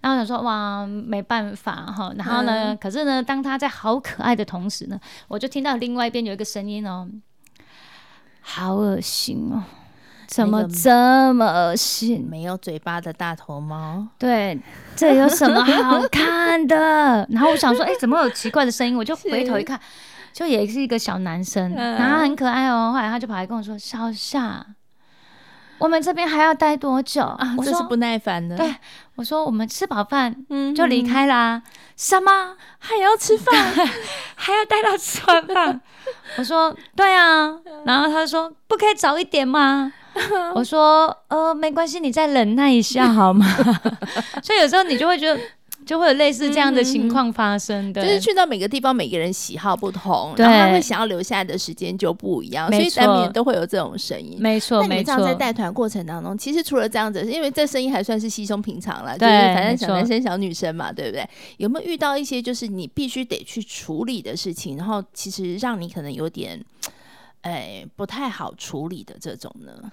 然后我想说哇。啊，没办法哈，然后呢，嗯、可是呢，当他在好可爱的同时呢，我就听到另外一边有一个声音哦，好恶心哦，怎么这么恶心？没有嘴巴的大头猫，对，这有什么好看的？然后我想说，哎，怎么有奇怪的声音？我就回头一看，就也是一个小男生，嗯、然后他很可爱哦。后来他就跑来跟我说：“小夏。”我们这边还要待多久啊？我是不耐烦的。对，我说我们吃饱饭，嗯，就离开啦。嗯、什么？还要吃饭？还要待到吃完饭？我说对啊。然后他说不可以早一点吗？我说呃，没关系，你再忍耐一下好吗？所以有时候你就会觉得。就会有类似这样的情况发生的，就是去到每个地方，每个人喜好不同，然后他们想要留下来的时间就不一样，所以难免都会有这种声音。没错，没错。那你在带团过程当中，其实除了这样子，因为这声音还算是稀松平常了，就是反正小男生、小女生嘛，对不对？有没有遇到一些就是你必须得去处理的事情，然后其实让你可能有点，哎，不太好处理的这种呢？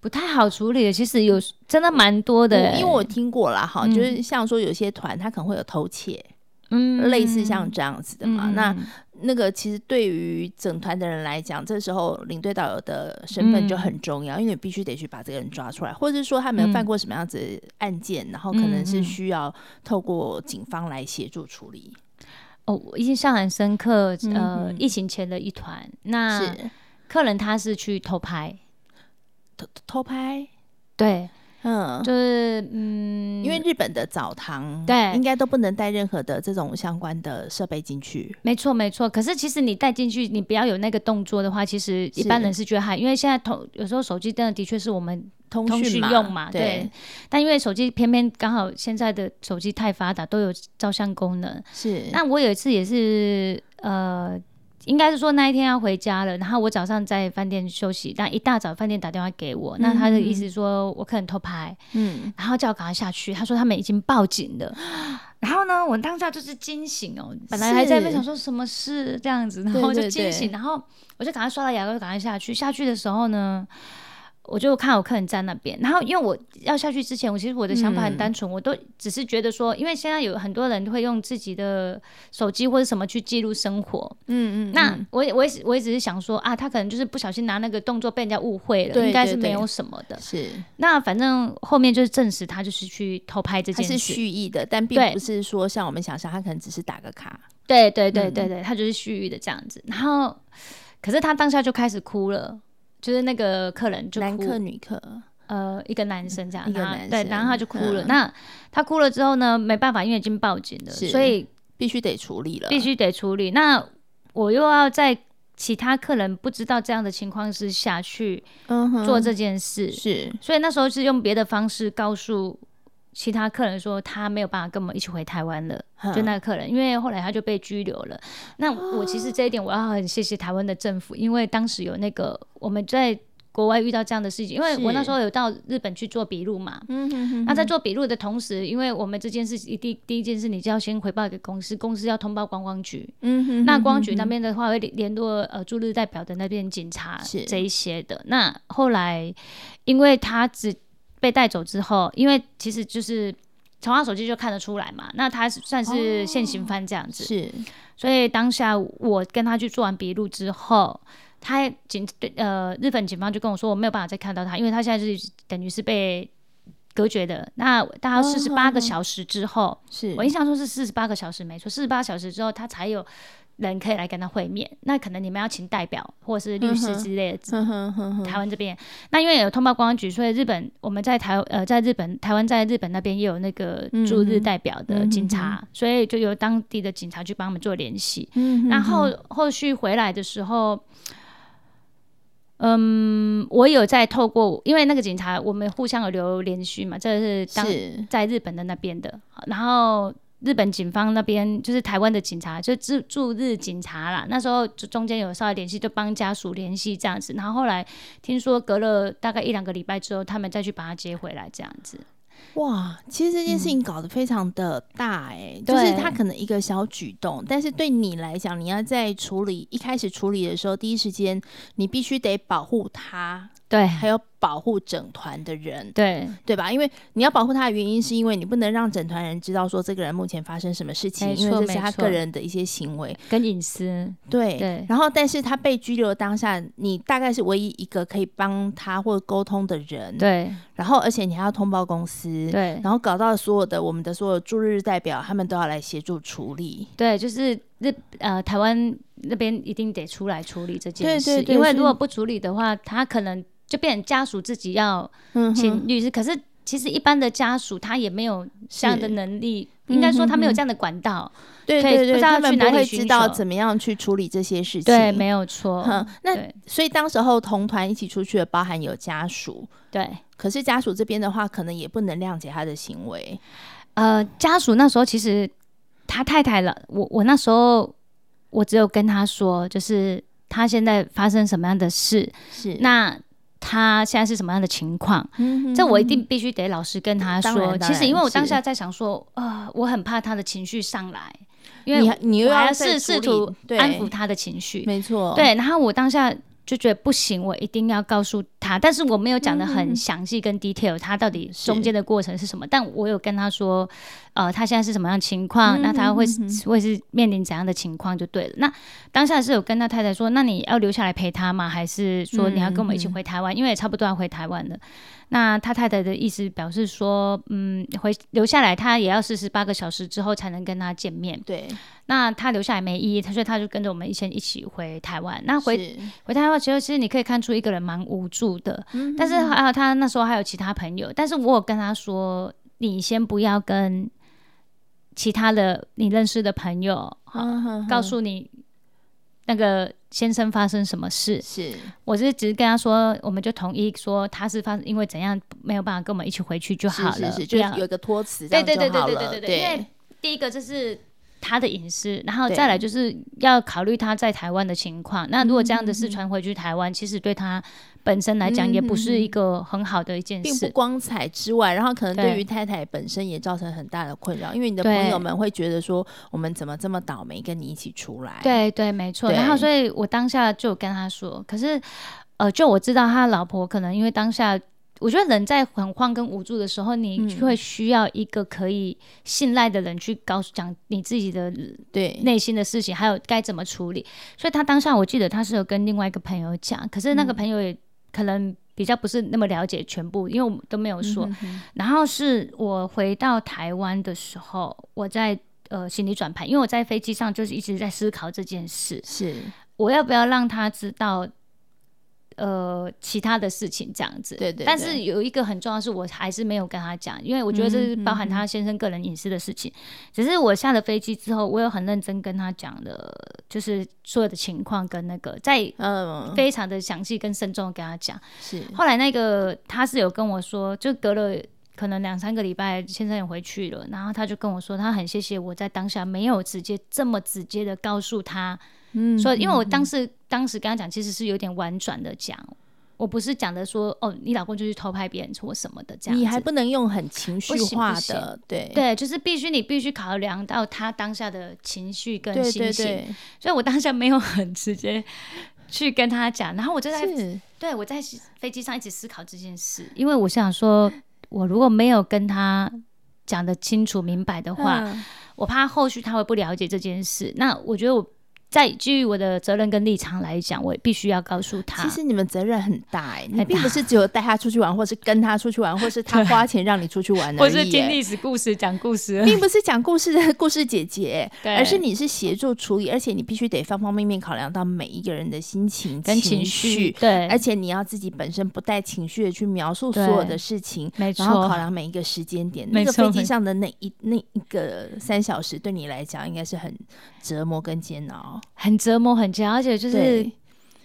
不太好处理的，其实有真的蛮多的，因为我听过了哈，嗯、就是像说有些团他可能会有偷窃，嗯，类似像这样子的嘛。嗯、那那个其实对于整团的人来讲，这时候领队导游的身份就很重要，嗯、因为你必须得去把这个人抓出来，或者是说他没有犯过什么样子案件，嗯、然后可能是需要透过警方来协助处理。哦，我印象很深刻，呃，嗯、疫情前的一团，那是。客人他是去偷拍。偷偷拍，对，嗯，就是嗯，因为日本的澡堂，对，应该都不能带任何的这种相关的设备进去。没错，没错。可是其实你带进去，你不要有那个动作的话，其实一般人是觉得害，因为现在通有时候手机真的的确是我们通讯用嘛，对。对，但因为手机偏偏刚好现在的手机太发达，都有照相功能。是。那我有一次也是，呃。应该是说那一天要回家了，然后我早上在饭店休息，但一大早饭店打电话给我，嗯、那他的意思说我可能偷拍，嗯，然后叫我赶快下去。他说他们已经报警了，然后呢，我当下就是惊醒哦，本来还在那想说什么事这样子，然后就惊醒，对对对，然后我就赶快刷了牙膏，就赶快下去。下去的时候呢，我就看我客人在那边，然后因为我要下去之前，我其实我的想法很单纯，嗯、我都只是觉得说，因为现在有很多人都会用自己的手机或者什么去记录生活，嗯嗯，那我也我也我也只是想说啊，他可能就是不小心拿那个动作被人家误会了，应该是没有什么的，是。那反正后面就是证实他就是去偷拍这件事，他是蓄意的，但并不是说像我们想象，他可能只是打个卡，对对对对对，他就是蓄意的这样子，然后可是他当下就开始哭了。就是那个客人就哭，男客女客，呃，一个男生这样，一个男生，对，然后他就哭了。嗯、那他哭了之后呢，没办法，因为已经报警了，所以必须得处理了，必须得处理。那我又要在其他客人不知道这样的情况之下去做这件事，嗯、是，所以那时候是用别的方式告诉。其他客人说他没有办法跟我们一起回台湾了，嗯、就那个客人，因为后来他就被拘留了。那我其实这一点我要很谢谢台湾的政府，因为当时有那个我们在国外遇到这样的事情，因为我那时候有到日本去做笔录嘛。嗯哼哼哼。那在做笔录的同时，因为我们这件事一第第一件事，你就要先回报给公司，公司要通报观光局。嗯哼哼哼。那观光局那边的话会联络呃驻日代表的那边警察这一些的。那后来因为他只。被带走之后，因为其实就是从他手机就看得出来嘛，那他算是现行犯这样子，哦、是，所以当下我跟他去做完笔录之后，他警对呃日本警方就跟我说我没有办法再看到他，因为他现在是等于是被隔绝的。那大概四十八个小时之后，是、哦、我印象中是四十八个小时没错，四十八小时之后他才有。人可以来跟他会面，那可能你们要请代表或者是律师之类的。台湾这边，那因为有通报公安局，所以日本我们在台呃在日本台湾在日本那边也有那个驻日代表的警察，所以就由当地的警察去帮我们做联系。然后后续回来的时候，嗯，我有在透过，因为那个警察我们互相有留联系嘛，这是当在日本的那边的，然后。日本警方那边就是台湾的警察，就驻驻日警察啦。那时候就中间有稍微联系，就帮家属联系这样子。然后后来听说隔了大概一两个礼拜之后，他们再去把他接回来这样子。哇，其实这件事情搞得非常的大哎、欸，嗯、就是他可能一个小举动，但是对你来讲，你要在处理一开始处理的时候，第一时间你必须得保护他。对，还有保护整团的人，对对吧？因为你要保护他的原因，是因为你不能让整团人知道说这个人目前发生什么事情，因为这是他个人的一些行为跟隐私。对对。然后，但是他被拘留当下，你大概是唯一一个可以帮他或沟通的人。对。然后，而且你还要通报公司。对。然后搞到所有的我们的所有驻日代表，他们都要来协助处理。对，就是日呃台湾那边一定得出来处理这件事，对对对，因为如果不处理的话，他可能。就变成家属自己要请律师，嗯、可是其实一般的家属他也没有这样的能力，是应该说他没有这样的管道，对对对，他们不会知道怎么样去处理这些事情。对，没有错。嗯，那所以当时候同团一起出去的，包含有家属，对。可是家属这边的话，可能也不能谅解他的行为。呃，家属那时候其实他太太了，我我那时候我只有跟他说，就是他现在发生什么样的事，是那。他现在是什么样的情况？这我一定必须得老实跟他说。其实，因为我当下在想说，呃，我很怕他的情绪上来，因为你你又要试试图安抚他的情绪，没错，对。然后我当下。就觉得不行，我一定要告诉他，但是我没有讲的很详细跟 detail，他到底中间的过程是什么？但我有跟他说，呃，他现在是什么样的情况，嗯、那他会会是面临怎样的情况就对了。那当下是有跟他太太说，那你要留下来陪他吗？还是说你要跟我们一起回台湾？嗯、因为也差不多要回台湾了。那他太太的意思表示说，嗯，回留下来，他也要四十八个小时之后才能跟他见面。对，那他留下来没意义，他说他就跟着我们一起一起回台湾。那回回台湾，其实其实你可以看出一个人蛮无助的。嗯，但是还有他那时候还有其他朋友，但是我有跟他说，你先不要跟其他的你认识的朋友，告诉你。那个先生发生什么事？是，我是只是跟他说，我们就同意说他是发因为怎样没有办法跟我们一起回去就好了，是是是就有一个托词，对对对对对对对对。因为第一个就是他的隐私，然后再来就是要考虑他在台湾的情况。那如果这样的事传回去台湾，嗯、其实对他。本身来讲也不是一个很好的一件事，并不光彩之外，然后可能对于太太本身也造成很大的困扰，因为你的朋友们会觉得说，我们怎么这么倒霉，跟你一起出来？对对，没错。然后，所以我当下就跟他说，可是呃，就我知道他老婆可能因为当下。我觉得人在很慌跟无助的时候，你会需要一个可以信赖的人去告诉讲你自己的对内心的事情，还有该怎么处理。所以他当下我记得他是有跟另外一个朋友讲，可是那个朋友也可能比较不是那么了解全部，因为我们都没有说。然后是我回到台湾的时候，我在呃心理转盘，因为我在飞机上就是一直在思考这件事，是我要不要让他知道。呃，其他的事情这样子，对，对对。但是有一个很重要的是，我还是没有跟他讲，因为我觉得这是包含他先生个人隐私的事情。嗯嗯嗯。只是我下了飞机之后，我有很认真跟他讲的，就是所有的情况跟那个在嗯，非常的详细跟慎重跟他讲。是。后来那个他是有跟我说，就隔了可能两三个礼拜，先生也回去了，然后他就跟我说，他很谢谢我在当下没有直接这么直接的告诉他。嗯，所以因为我当时、嗯、当时跟他讲，其实是有点婉转的讲，我不是讲的说哦，你老公就去偷拍别人或什么的这样，你还不能用很情绪化的，对。对，就是必须你必须考量到他当下的情绪跟心情，所以我当下没有很直接去跟他讲，然后我就在对我在飞机上一直思考这件事，因为我想说，我如果没有跟他讲的清楚明白的话，嗯、我怕后续他会不了解这件事，那我觉得我。在基于我的责任跟立场来讲，我也必须要告诉他。其实你们责任很大哎、欸，你并不是只有带他出去玩，或是跟他出去玩，或是他 花钱让你出去玩。或是听历史故事、讲故事，并不是讲故事的故事姐姐，而是你是协助处理，而且你必须得方方面面考量到每一个人的心情跟情绪。对，而且你要自己本身不带情绪的去描述所有的事情，没错。然后考量每一个时间点，那个飞机上的那一那一个三小时，对你来讲应该是很折磨跟煎熬。很折磨，很煎熬，而且就是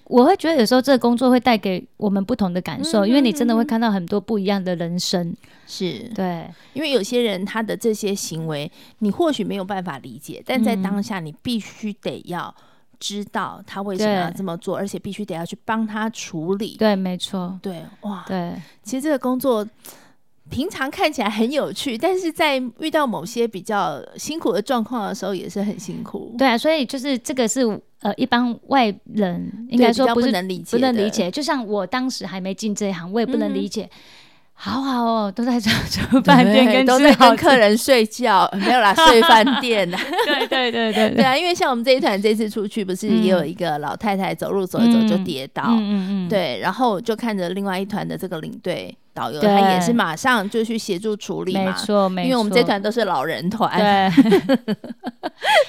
我会觉得有时候这个工作会带给我们不同的感受，因为你真的会看到很多不一样的人生。是对，因为有些人他的这些行为，你或许没有办法理解，但在当下你必须得要知道他为什么要这么做，而且必须得要去帮他处理。对，没错。对，哇，对，其实这个工作。平常看起来很有趣，但是在遇到某些比较辛苦的状况的时候，也是很辛苦。对啊，所以就是这个是呃，一般外人应该说不能理解，不能理解。就像我当时还没进这一行，我也不能理解。嗯好好哦，都在这住饭店跟都在跟客人睡觉，没有啦，睡饭店 的。对对对对对啊，因为像我们这一团这次出去，不是也有一个老太太走路走一走就跌倒，嗯嗯嗯，对，然后就看着另外一团的这个领队导游，他也是马上就去协助处理嘛，没错没错，因为我们这团都是老人团。对。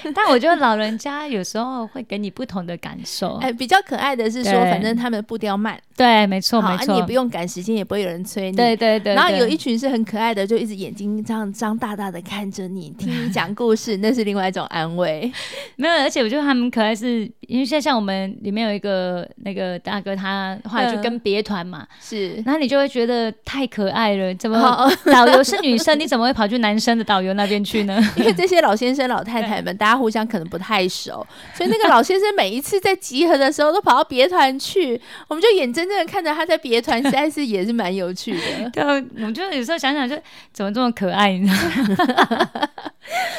但我觉得老人家有时候会给你不同的感受。哎，比较可爱的是说，反正他们步调慢，对，没错没错，你也不用赶时间，也不会有人催你。对对对。然后有一群是很可爱的，就一直眼睛这样张大大的看着你，听你讲故事，那是另外一种安慰。没有，而且我觉得他们可爱是，因为现在像我们里面有一个那个大哥，他后来就跟别团嘛，是，然后你就会觉得太可爱了，怎么导游是女生，你怎么会跑去男生的导游那边去呢？因为这些老先生老太太们，大家互相可能不太熟，所以那个老先生每一次在集合的时候都跑到别团去，我们就眼睁睁的看着他在别团，实在是也是蛮有趣的。对，我就有时候想想，就怎么这么可爱呢？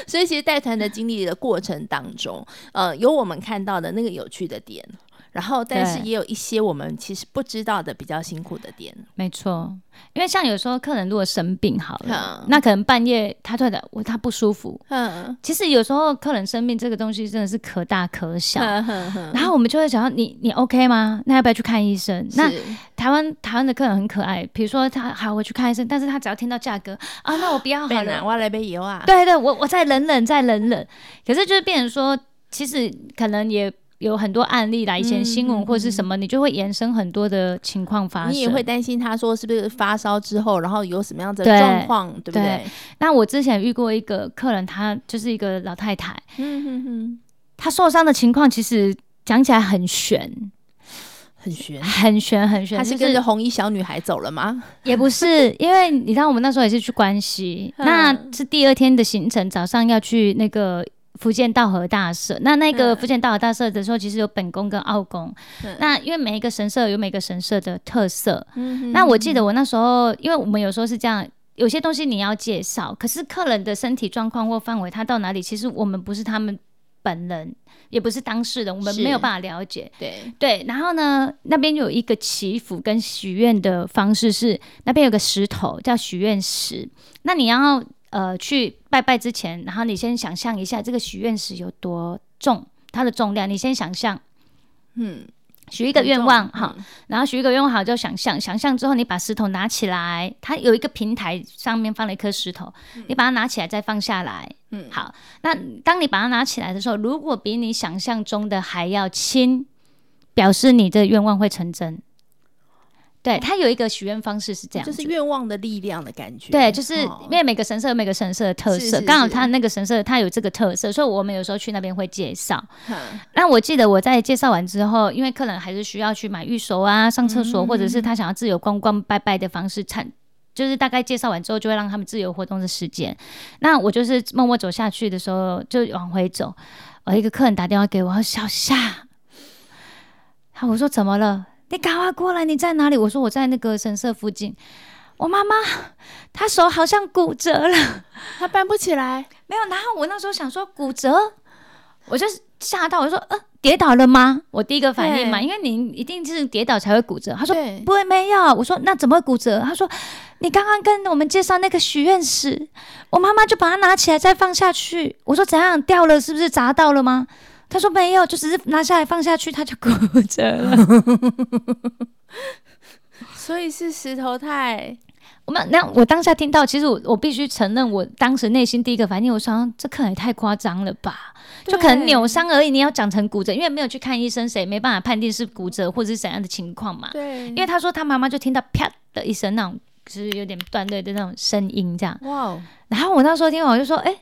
所以其实带团的经历的过程当中，呃，有我们看到的那个有趣的点。然后，但是也有一些我们其实不知道的比较辛苦的点。没错，因为像有时候客人如果生病好了，嗯、那可能半夜他突然我他不舒服。嗯，其实有时候客人生病这个东西真的是可大可小。然后我们就会想到你你 OK 吗？那要不要去看医生？那台湾台湾的客人很可爱，比如说他好我去看医生，但是他只要听到价格啊，那我不要好了，我要来杯油啊。对对，我我再忍忍再忍忍。可是就是变成说，其实可能也。有很多案例来，以前新闻或是什么，嗯、你就会延伸很多的情况发生。你也会担心他说是不是发烧之后，然后有什么样的状况，对，不对，那我之前遇过一个客人，她就是一个老太太，嗯哼哼，她受伤的情况其实讲起来很悬，很悬，很悬，很悬。她是跟着红衣小女孩走了吗？也不是，因为你知道我们那时候也是去关西，嗯、那是第二天的行程，早上要去那个。伏见稻荷大社，那那个福建道和大社的时候，其实有本宫跟奥宫。嗯、那因为每一个神社有每个神社的特色。嗯、哼那我记得我那时候，因为我们有时候是这样，有些东西你要介绍，可是客人的身体状况或范围，他到哪里，其实我们不是他们本人，也不是当事人，我们没有办法了解。对对，然后呢，那边有一个祈福跟许愿的方式是，那边有个石头叫许愿石，那你要呃去拜拜之前，然后你先想象一下这个许愿石有多重，它的重量，你先想象，嗯。许一个愿望，好，嗯、然后许一个愿望好，就想象，想象之后，你把石头拿起来，它有一个平台，上面放了一颗石头，嗯、你把它拿起来，再放下来，嗯，好，那当你把它拿起来的时候，如果比你想象中的还要轻，表示你的愿望会成真。对，它有一个许愿方式是这样，就是愿望的力量的感觉。对，就是因为每个神社有每个神社的特色，刚好它那个神社它有这个特色，所以我们有时候去那边会介绍。那我记得我在介绍完之后，因为客人还是需要去买玉手啊、上厕所，或者是他想要自由逛逛拜拜的方式，产就是大概介绍完之后，就会让他们自由活动的时间。那我就是默默走下去的时候，就往回走，呃，一个客人打电话给我，小夏，好，我说怎么了？你赶快过来！你在哪里？我说我在那个神社附近。我妈妈她手好像骨折了，她搬不起来。没有。然后我那时候想说骨折，我就吓到，我说呃，跌倒了吗？我第一个反应嘛，因为你一定是跌倒才会骨折。她说不会，没有。我说那怎么会骨折？她说你刚刚跟我们介绍那个许愿石，我妈妈就把它拿起来再放下去。我说怎样掉了？是不是砸到了吗？他说没有，就只是拿下来放下去，他就骨折了。所以是石头太……我们那我当下听到，其实我我必须承认，我当时内心第一个反应，我想这可能也太夸张了吧？就可能扭伤而已，你要讲成骨折，因为没有去看医生，谁没办法判定是骨折或者是怎样的情况嘛？对。因为他说他妈妈就听到啪的一声，那种就是有点断裂的那种声音，这样。哇！然后我那时候听完，我就说，哎。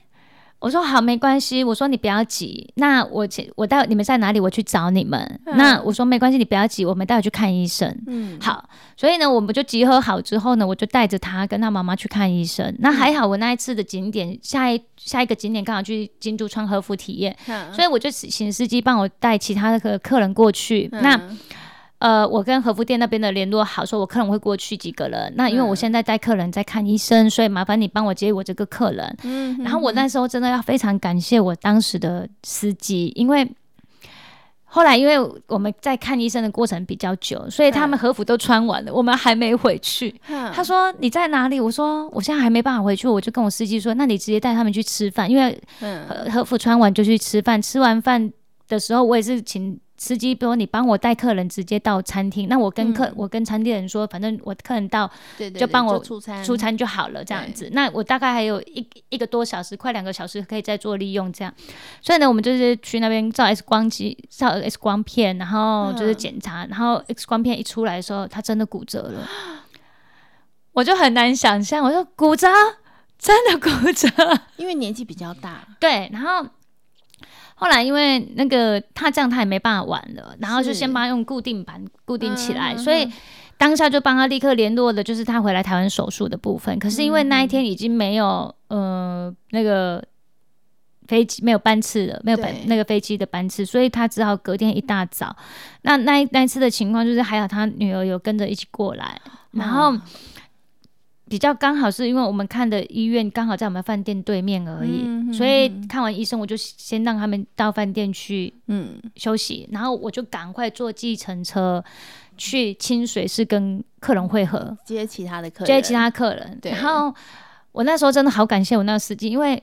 我说好，没关系。我说你不要急，那我我待你们在哪里？我去找你们。嗯、那我说没关系，你不要急，我们待会去看医生。嗯，好。所以呢，我们就集合好之后呢，我就带着他跟他妈妈去看医生。那还好，我那一次的景点下一下一个景点刚好去京都川和服体验，嗯、所以我就请司机帮我带其他的客人过去。嗯、那。呃，我跟和服店那边的联络好，说我客人会过去几个人。那因为我现在带客人在看医生，所以麻烦你帮我接我这个客人。嗯，然后我那时候真的要非常感谢我当时的司机，因为后来因为我们在看医生的过程比较久，所以他们和服都穿完了，我们还没回去。他说你在哪里？我说我现在还没办法回去，我就跟我司机说，那你直接带他们去吃饭，因为和和服穿完就去吃饭。吃完饭的时候，我也是请。司机，比如你帮我带客人直接到餐厅，那我跟客、嗯、我跟餐店人说，反正我客人到，对对对，就帮我出餐出餐就好了，这样子。那我大概还有一一个多小时，快两个小时可以再做利用，这样。所以呢，我们就是去那边照 X 光机，照 X 光片，然后就是检查，嗯、然后 X 光片一出来的时候，他真的骨折了，我就很难想象，我说骨折，真的骨折，因为年纪比较大，对，然后。后来因为那个他这样他也没办法玩了，然后就先帮他用固定板固定起来，是所以当下就帮他立刻联络的，就是他回来台湾手术的部分。可是因为那一天已经没有呃那个飞机没有班次了，没有班那个飞机的班次，所以他只好隔天一大早。那那那一次的情况就是还好他女儿有跟着一起过来，然后。比较刚好是因为我们看的医院刚好在我们饭店对面而已，所以看完医生我就先让他们到饭店去嗯休息，嗯、然后我就赶快坐计程车去清水市跟客人会合，接其他的客人，接其他客人。对然后我那时候真的好感谢我那个司机，因为。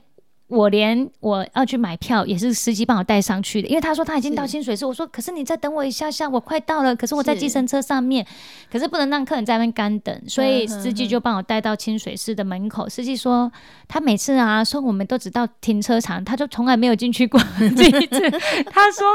我连我要去买票也是司机帮我带上去的，因为他说他已经到清水寺，我说可是你再等我一下下，我快到了，可是我在计程车上面，是可是不能让客人在那边干等，所以司机就帮我带到清水寺的门口。司机说他每次啊说我们都只到停车场，他就从来没有进去过这一次。他说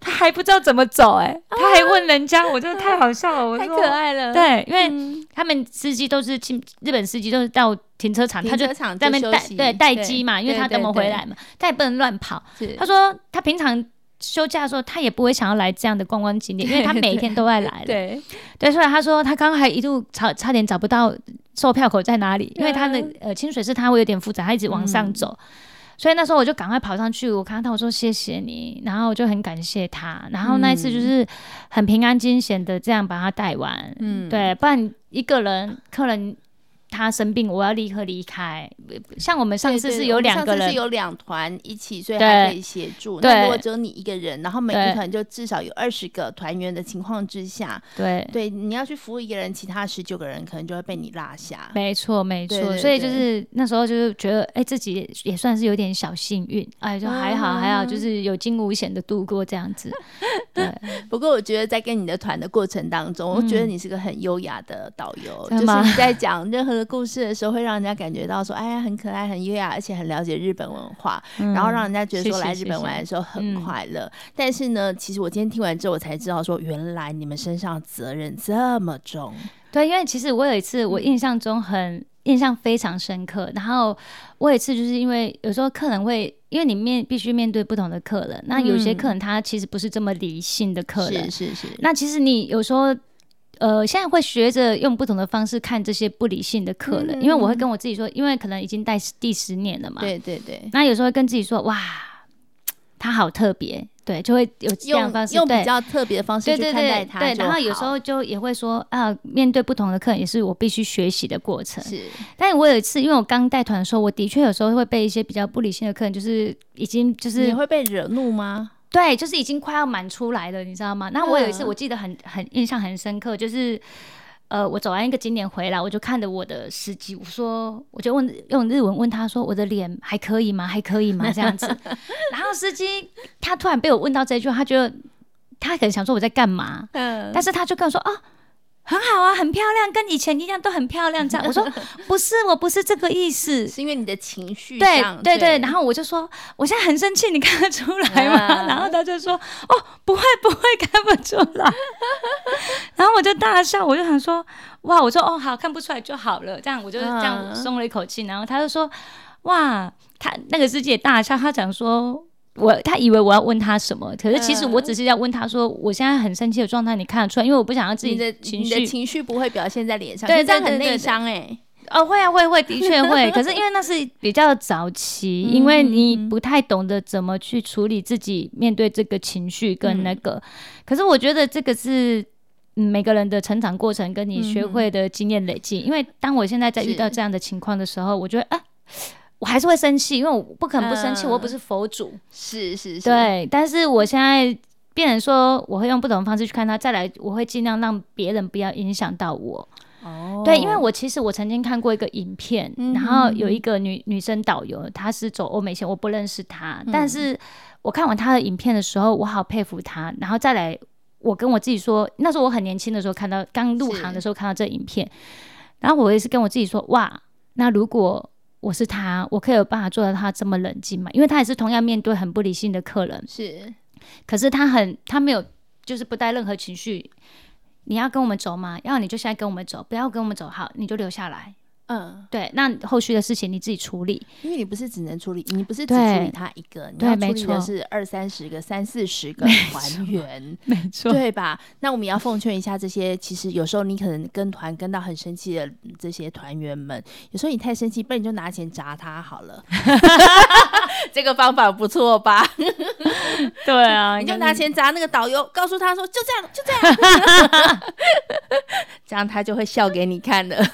他还不知道怎么走，欸，哎，他还问人家，我真的 太好笑了，我说太可爱了。对，因为他们司机都是清日本司机都是到。停车场，他就在那边待，对，待机嘛，因为他等我回来嘛，他也不能乱跑。他说他平常休假的时候，他也不会想要来这样的观光景点，因为他每一天都在来。对对，所以他说他刚刚还一度差差点找不到售票口在哪里，因为他的呃清水寺他会有点复杂，他一直往上走，所以那时候我就赶快跑上去，我看到他，我说谢谢你，然后我就很感谢他，然后那一次就是很平安惊险的这样把他带完。嗯，对，不然一个人客人。他生病，我要立刻离开。像我们上次是有两个人，是有两团一起，所以还可以协助。那如果只有你一个人，然后每一团就至少有二十个团员的情况之下，对对，你要去服务一个人，其他十九个人可能就会被你落下。没错，没错。所以就是那时候就是觉得，哎，自己也算是有点小幸运，哎，就还好，还好，就是有惊无险的度过这样子。对。不过我觉得在跟你的团的过程当中，我觉得你是个很优雅的导游，就是你在讲任何的故事的时候，会让人家感觉到说，哎呀，很可爱，很优雅，而且很了解日本文化，然后让人家觉得说来日本玩的时候很快乐。但是呢，其实我今天听完之后，我才知道说，原来你们身上责任这么重。对，因为其实我有一次，我印象中很印象非常深刻。然后我有一次就是因为有时候客人会，因为你面必须面对不同的客人，那有些客人他其实不是这么理性的客人，是是是。那其实你有时候。呃，现在会学着用不同的方式看这些不理性的客人，嗯、因为我会跟我自己说，因为可能已经带第十年了嘛。对对对。那有时候会跟自己说，哇，他好特别，对，就会有这样方式，用，用比较特别的方式去看待他。对，然后有时候就也会说，啊，面对不同的客人也是我必须学习的过程。是。但是我有一次，因为我刚带团的时候，我的确有时候会被一些比较不理性的客人，就是已经就是你会被惹怒吗？对，就是已经快要满出来了，你知道吗？那我有一次我记得很很印象很深刻，就是。呃，我走完一个景点回来，我就看着我的司机，我说，我就问用日文问他说，我的脸还可以吗？还可以吗？这样子。然后司机他突然被我问到这一句，他觉得他可能想说我在干嘛，嗯，但是他就跟我说啊。很好啊，很漂亮，跟以前一样，都很漂亮。这样，我说 不是，我不是这个意思，是因为你的情绪。对对对，然后我就说，我现在很生气，你看得出来吗？啊、然后他就说，哦，不会不会，看不出来。然后我就大笑，我就想说，哇，我说哦好，看不出来就好了。这样我就这样松了一口气。然后他就说，哇，他那个师姐大笑，他讲说。我他以为我要问他什么，可是其实我只是要问他说，我现在很生气的状态，你看得出来？因为我不想要自己的情绪，你的情绪不会表现在脸上，对，这样很内伤哎。哦，会啊，会会，的确会。可是因为那是比较早期，因为你不太懂得怎么去处理自己面对这个情绪跟那个。可是我觉得这个是每个人的成长过程，跟你学会的经验累积。因为当我现在在遇到这样的情况的时候，我觉得啊。我还是会生气，因为我不可能不生气，我又不是佛祖。是是是，对。但是我现在变成说，我会用不同的方式去看他。再来，我会尽量让别人不要影响到我。哦。对，因为我其实我曾经看过一个影片，然后有一个女女生导游，她是走欧美线，我不认识她。但是我看完她的影片的时候，我好佩服她。然后再来，我跟我自己说，那时候我很年轻的时候看到，刚入行的时候看到这影片，然后我也是跟我自己说，哇，那如果。我是他，我可以有办法做到他这么冷静吗？因为他也是同样面对很不理性的客人，是，可是他很，他没有，就是不带任何情绪。你要跟我们走吗？要你就现在跟我们走，不要跟我们走，好，你就留下来。嗯，对，那后续的事情你自己处理，因为你不是只能处理，你不是只处理他一个，对你要处理的是二三十个、三四十个团员，没错，对吧？那我们也要奉劝一下这些，其实有时候你可能跟团跟到很生气的这些团员们，有时候你太生气，不然你就拿钱砸他好了 这个方法不错吧？对啊，你就拿钱砸那个导游，告诉他说就这样，就这样，这样他就会笑给你看的。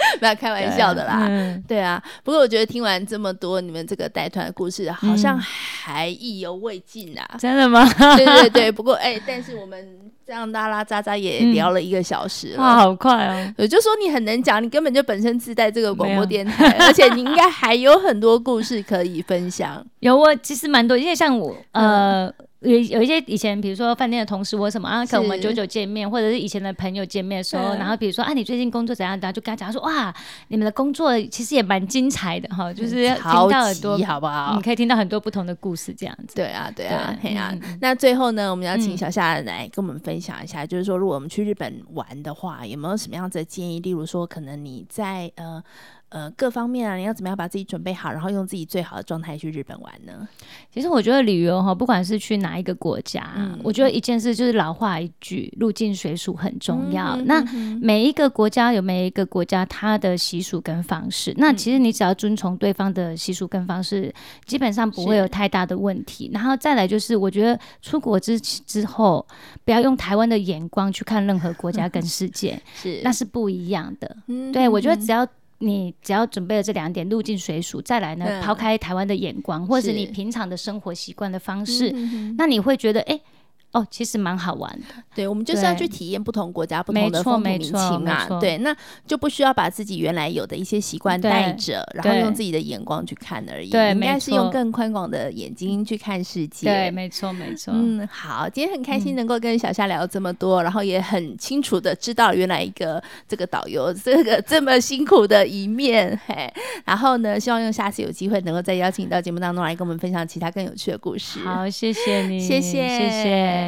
不要开玩笑的啦，对，嗯、对啊。不过我觉得听完这么多你们这个带团的故事，好像还意犹未尽啊！真的吗？对对对。不过哎、欸，但是我们这样拉拉杂杂也聊了一个小时了，好快哦！我就说你很能讲，你根本就本身自带这个广播电台，而且你应该还有很多故事可以分享。有，我其实蛮多，因为像我呃。嗯有有一些以前，比如说饭店的同事或什么啊，可能我们久久见面，或者是以前的朋友见面的时候，然后比如说啊，你最近工作怎样？然后就跟他讲说，哇，你们的工作其实也蛮精彩的哈，就是听到很多，好不好？你可以听到很多不同的故事，这样子。对啊，对啊，对啊。那最后呢，我们要请小夏来跟我们分享一下，就是说，如果我们去日本玩的话，有没有什么样子的建议？例如说，可能你在呃。呃各方面啊，你要怎么样把自己准备好，然后用自己最好的状态去日本玩呢？其实我觉得旅游哈，不管是去哪一个国家，嗯、我觉得一件事就是老话一句，入境随俗很重要。嗯、那每一个国家有每一个国家它的习俗跟方式，嗯、那其实你只要遵从对方的习俗跟方式，基本上不会有太大的问题。然后再来就是，我觉得出国之之后，不要用台湾的眼光去看任何国家跟 世界，是那是不一样的。嗯、对我觉得只要。你只要准备了这两点，入境随俗，再来呢，嗯、抛开台湾的眼光，或者是你平常的生活习惯的方式，那你会觉得，哎。哦，其实蛮好玩的。对，我们就是要去体验不同国家不同的风土民情嘛。对，那就不需要把自己原来有的一些习惯带着，然后用自己的眼光去看而已。对，应该是用更宽广的眼睛去看世界。对，没错，没错。嗯，好，今天很开心能够跟小夏聊这么多，然后也很清楚的知道原来一个这个导游这个这么辛苦的一面。嘿，然后呢，希望用下次有机会能够再邀请你到节目当中来跟我们分享其他更有趣的故事。好，谢谢 你，谢谢，谢谢。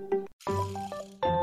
Música